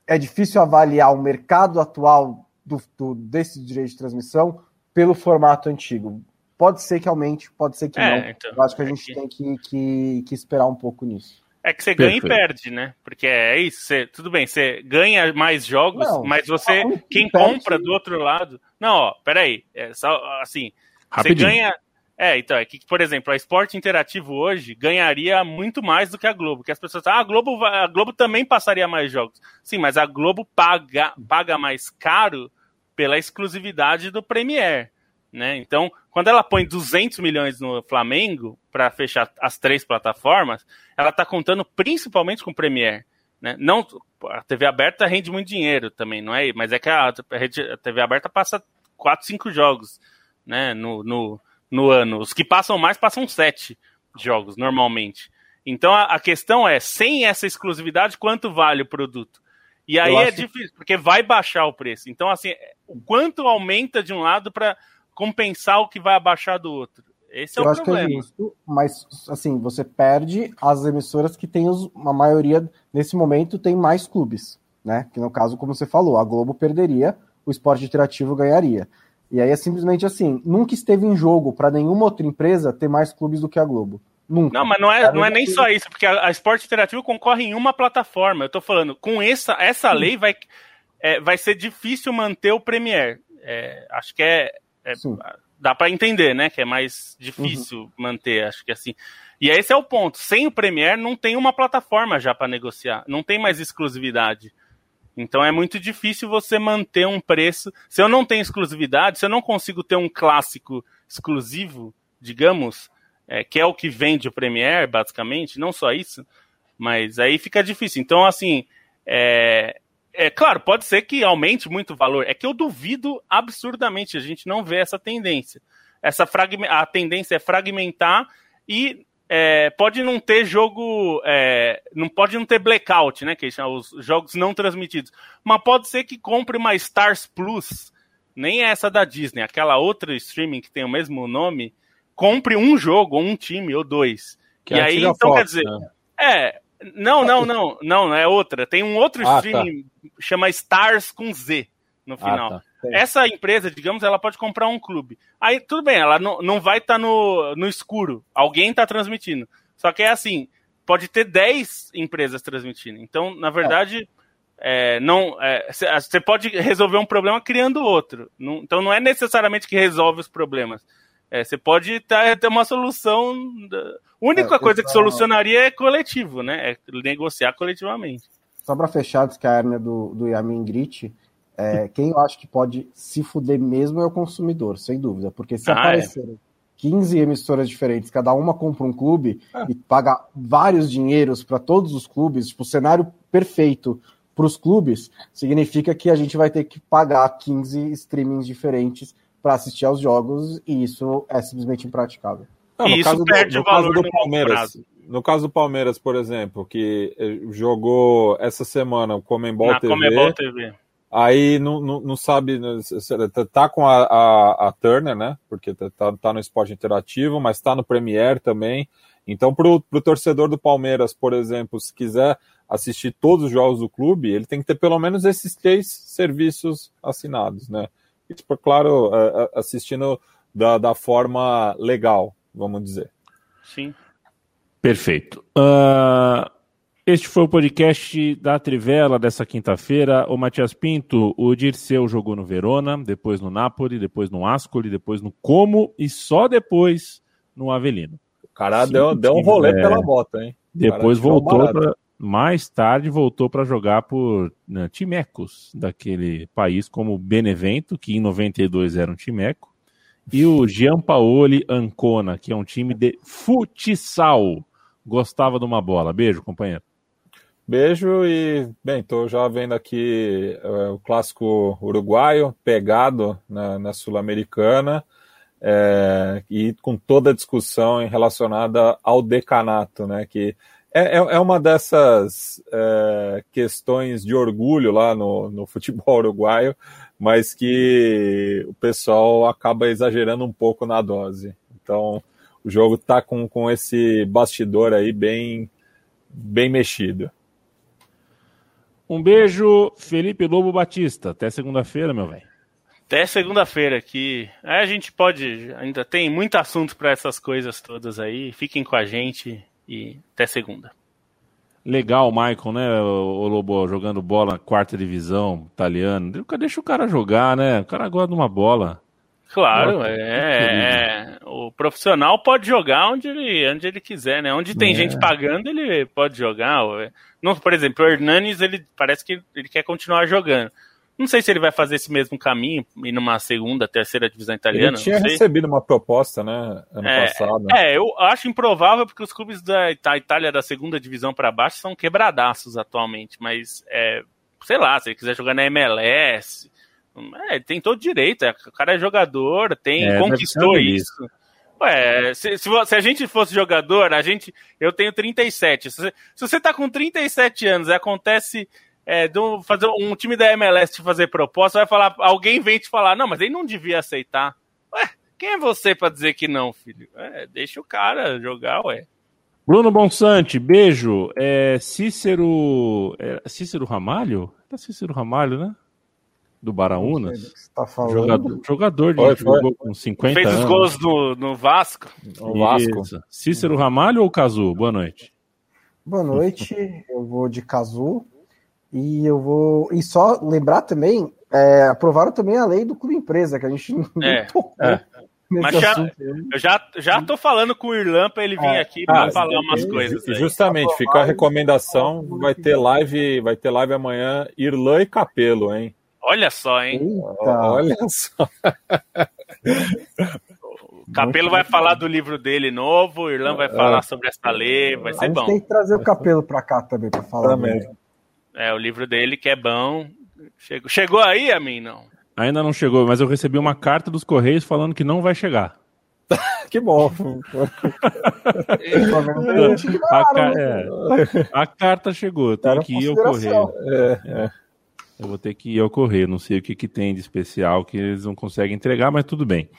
é difícil avaliar o mercado atual do, do, desse direito de transmissão pelo formato antigo. Pode ser que aumente, pode ser que é, não. Então, Eu acho que a gente tem que, que, que esperar um pouco nisso. É que você ganha Perfeito. e perde, né? Porque é isso, você, tudo bem, você ganha mais jogos, não, mas você, quem compra do outro lado. Não, ó, peraí. É só, assim, Rapidinho. você ganha. É, então, é que, por exemplo, a Esporte Interativo hoje ganharia muito mais do que a Globo. Que as pessoas ah, a Globo, a Globo também passaria mais jogos. Sim, mas a Globo paga, paga mais caro pela exclusividade do Premier. Né? Então, quando ela põe 200 milhões no Flamengo para fechar as três plataformas, ela está contando principalmente com o Premier. Né? Não, a TV aberta rende muito dinheiro também, não é? Mas é que a, a TV aberta passa 4, 5 jogos né? no, no, no ano. Os que passam mais passam 7 jogos, normalmente. Então a, a, questão é, sem essa exclusividade, quanto vale o produto? E aí é difícil, porque vai baixar o preço. Então, assim, o quanto aumenta de um lado para compensar o que vai abaixar do outro. Esse é Eu o acho problema. Que é justo, mas assim, você perde as emissoras que têm os, a maioria, nesse momento, tem mais clubes, né? Que no caso, como você falou, a Globo perderia, o esporte interativo ganharia. E aí é simplesmente assim, nunca esteve em jogo para nenhuma outra empresa ter mais clubes do que a Globo. Nunca. Não, mas não é, não é nem só isso, porque a, a Esporte Interativo concorre em uma plataforma. Eu tô falando, com essa, essa lei vai, é, vai ser difícil manter o Premier. É, acho que é, é, dá para entender, né? Que é mais difícil uhum. manter, acho que assim. E esse é o ponto. Sem o Premiere, não tem uma plataforma já para negociar. Não tem mais exclusividade. Então é muito difícil você manter um preço. Se eu não tenho exclusividade, se eu não consigo ter um clássico exclusivo, digamos, é, que é o que vende o Premiere, basicamente, não só isso, mas aí fica difícil. Então, assim, é, é claro, pode ser que aumente muito o valor. É que eu duvido absurdamente. A gente não vê essa tendência. Essa a tendência é fragmentar e é, pode não ter jogo, é, não pode não ter blackout, né? Que são os jogos não transmitidos. Mas pode ser que compre uma Stars Plus nem essa da Disney, aquela outra streaming que tem o mesmo nome, compre um jogo, ou um time, ou dois. Que e é a aí, então Fox, quer dizer, né? é, não, não, não, não, não é outra. Tem um outro Ah, streaming, chama Stars com Z no final. tá. Essa empresa, digamos, ela pode comprar um clube. Aí, tudo bem, ela não, não vai estar no, no escuro. Alguém está transmitindo. Só que é assim, pode ter 10 empresas transmitindo. Então, na verdade, é, não você pode resolver um problema criando outro. Não- então, não é necessariamente que resolve os problemas. É, Você pode tá- ter uma solução. da- A única É, coisa que solucionaria é coletivo, né? É negociar coletivamente. Só para fechar, diz que a hérnia do, do Yamin Grit, é, quem eu acho que pode se fuder mesmo é o consumidor, sem dúvida. Porque se Ah, aparecerem 15 emissoras diferentes, cada uma compra um clube Ah. e paga vários dinheiros para todos os clubes, tipo, o cenário perfeito para os clubes, significa que a gente vai ter que pagar 15 streamings diferentes para assistir aos jogos e isso é simplesmente impraticável. Não, E no isso caso do, perde no valor caso do Palmeiras, prazo. no caso do Palmeiras, por exemplo, que eh, jogou essa semana o Comembol TV, TV. aí não, não, não sabe, né, tá- tá com a, a, a Turner, né? Porque tá, tá, tá no esporte interativo, mas tá no Premier também. Então, pro, pro torcedor do Palmeiras, por exemplo, se quiser assistir todos os jogos do clube, ele tem que ter pelo menos esses três serviços assinados, né? E, tipo, claro, assistindo da, da forma legal, vamos dizer. Sim. Perfeito. Ah, este foi o podcast da Trivela dessa quinta-feira. O Matias Pinto, o Dirceu jogou no Verona, depois no Napoli, depois no Ascoli, depois no Como e só depois no Avelino. O cara Sim, deu, deu um rolê é. pela bota, hein? Depois voltou barato. Mais tarde voltou para jogar por né, Timecos, daquele país como Benevento, que em 92 era um Timeco, e o Giampaoli Ancona, que é um time de futsal. Gostava de uma bola. Beijo, companheiro. Beijo e, bem, tô já vendo aqui é, o clássico uruguaio, pegado na, na Sul-Americana, é, e com toda a discussão relacionada ao decanato, né? Que é, é, é uma dessas é, questões de orgulho lá no, no futebol uruguaio, mas que o pessoal acaba exagerando um pouco na dose. Então, o jogo tá com, com esse bastidor aí bem, bem mexido. Um beijo, Felipe Lobo Batista. Até segunda-feira, meu velho. Até segunda-feira que aí a gente pode ainda tem muito assunto para essas coisas todas aí. Fiquem com a gente e até segunda. Legal o Michael, né, o Lobo, jogando bola na quarta divisão, italiano. Nunca deixa o cara jogar, né? O cara gosta de uma bola. Claro, Nossa, é, é. O profissional pode jogar onde ele, onde ele quiser, né? Onde tem É. gente pagando, ele pode jogar. Não, por exemplo, o Hernanes, ele parece que ele quer continuar jogando. Não sei se ele vai fazer esse mesmo caminho, ir numa segunda, terceira divisão italiana. Ele tinha não sei. recebido uma proposta, né, ano É, passado. É, eu acho improvável porque os clubes da Itália da segunda divisão para baixo são quebradaços atualmente, mas é, sei lá, se ele quiser jogar na MLS, é, tem todo direito, é, o cara é jogador, tem, É, conquistou isso. Ué, se, se, se a gente fosse jogador, a gente. Eu tenho 37. Se você, se você tá com 37 anos e acontece é, do, fazer um time da MLS te fazer proposta, vai falar. Alguém vem te falar, não, mas ele não devia aceitar. Ué, quem é você pra dizer que não, filho? É, deixa o cara jogar, ué. Bruno Bonsante, beijo. É Cícero. É Cícero Ramalho? É Cícero Ramalho, né? Do Baraunas. tá. Jogador, jogador de Foi, jogou com 50 Fez anos. os gols no, no Vasco. O Vasco. Cícero Ramalho ou Cazu? Boa noite. Boa noite, eu vou de Cazu e eu vou. E só lembrar também, é, aprovaram também a lei do clube empresa, que a gente não É, tocou é. nesse Mas já-. Eu já, já tô falando com o Irlan pra ele vir É. aqui pra Ah, falar umas coisas. E aí. Justamente, fica a recomendação, vai ter live, vai ter live amanhã, Irlã e Capelo, hein? Olha só, hein? Eita, Olha só. O Capelo vai falar do livro dele novo, o Irlan vai falar sobre essa lei, vai a ser gente bom. tem que trazer o Capelo pra cá também pra falar. Também. né? É, o livro dele que é bom. Chegou, chegou aí a mim, não? Ainda não chegou, mas eu recebi uma carta dos Correios falando que não vai chegar. Que bom. A ca- é, a carta chegou, tem que ir ao correio. É, é. Eu vou ter que ocorrer. Não sei o que, que tem de especial que eles não conseguem entregar, mas tudo bem.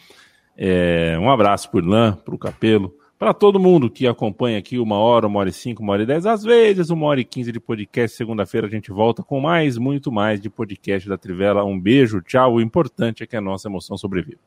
É, um abraço para o Irlan, para o Capelo, para todo mundo que acompanha aqui uma hora, uma hora e cinco, uma hora e dez, às vezes uma hora e quinze de podcast. Segunda-feira a gente volta com mais, muito mais de podcast da Trivela. Um beijo, tchau. O importante é que a nossa emoção sobreviva.